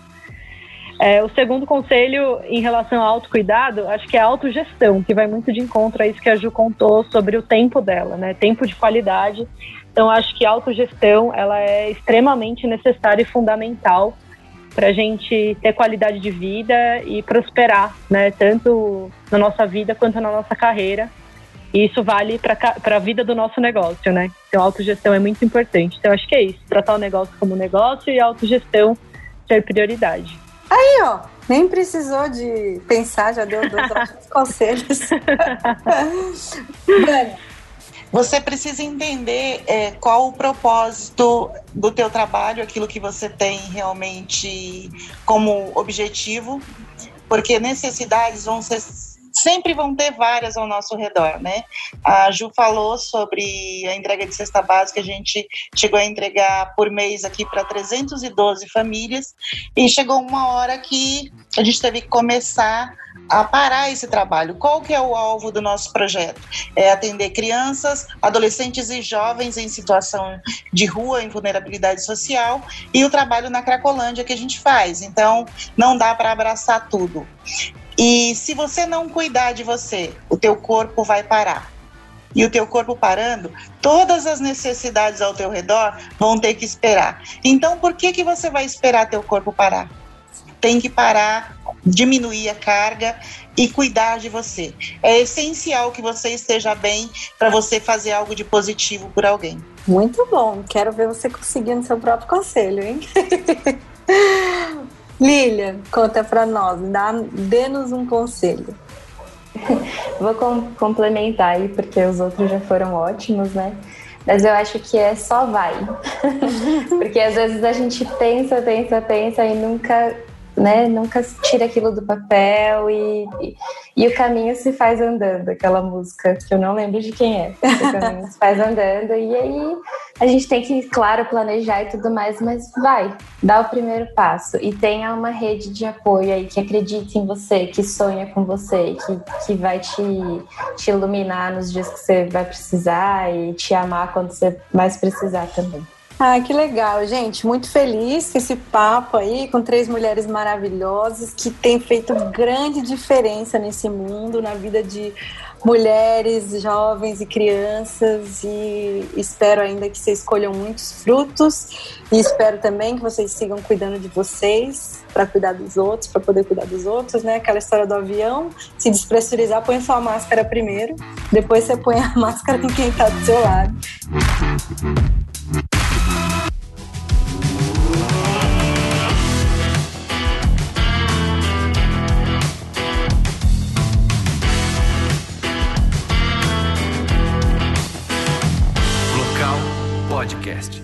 S3: É, o segundo conselho em relação ao autocuidado, acho que é a autogestão, que vai muito de encontro a isso que a Ju contou sobre o tempo dela, né? Tempo de qualidade. Então, acho que a autogestão ela é extremamente necessária e fundamental para a gente ter qualidade de vida e prosperar, né? Tanto na nossa vida quanto na nossa carreira. E isso vale para a vida do nosso negócio, né? Então, a autogestão é muito importante. Então, acho que é isso. Tratar o negócio como negócio e a autogestão ser prioridade.
S2: Aí, ó, nem precisou de pensar, já deu dois ótimos conselhos.
S5: Você precisa entender é, qual o propósito do teu trabalho, aquilo que você tem realmente como objetivo, porque necessidades vão ser sempre vão ter várias ao nosso redor, né? A Ju falou sobre a entrega de cesta básica, a gente chegou a entregar por mês aqui para 312 famílias e chegou uma hora que a gente teve que começar a parar esse trabalho. Qual que é o alvo do nosso projeto? É atender crianças, adolescentes e jovens em situação de rua, em vulnerabilidade social, e o trabalho na Cracolândia que a gente faz. Então, não dá para abraçar tudo. E se você não cuidar de você, o teu corpo vai parar. E o teu corpo parando, todas as necessidades ao teu redor vão ter que esperar. Então, por que que você vai esperar teu corpo parar? Tem que parar diminuir a carga e cuidar de você. É essencial que você esteja bem para você fazer algo de positivo por alguém.
S2: Muito bom. Quero ver você conseguindo seu próprio conselho, hein? Lilia, conta para nós, dê-nos um conselho.
S4: Vou com, complementar aí, porque os outros já foram ótimos, né? Mas eu acho que é só vai. porque às vezes a gente pensa, pensa, pensa e nunca né, nunca tira aquilo do papel e, e, e, o caminho se faz andando, aquela música que eu não lembro de quem é. O caminho se faz andando e aí a gente tem que, claro, planejar e tudo mais, mas vai, dá o primeiro passo e tenha uma rede de apoio aí que acredite em você, que sonha com você, que, que vai te, te iluminar nos dias que você vai precisar e te amar quando você mais precisar também.
S2: Ah, que legal, gente. Muito feliz com esse papo aí, com três mulheres maravilhosas que têm feito grande diferença nesse mundo, na vida de mulheres, jovens e crianças. E espero ainda que vocês escolham muitos frutos. E espero também que vocês sigam cuidando de vocês, para cuidar dos outros, para poder cuidar dos outros, né? Aquela história do avião, se despressurizar, põe sua máscara primeiro, depois você põe a máscara em quem está do seu lado.
S1: Podcast.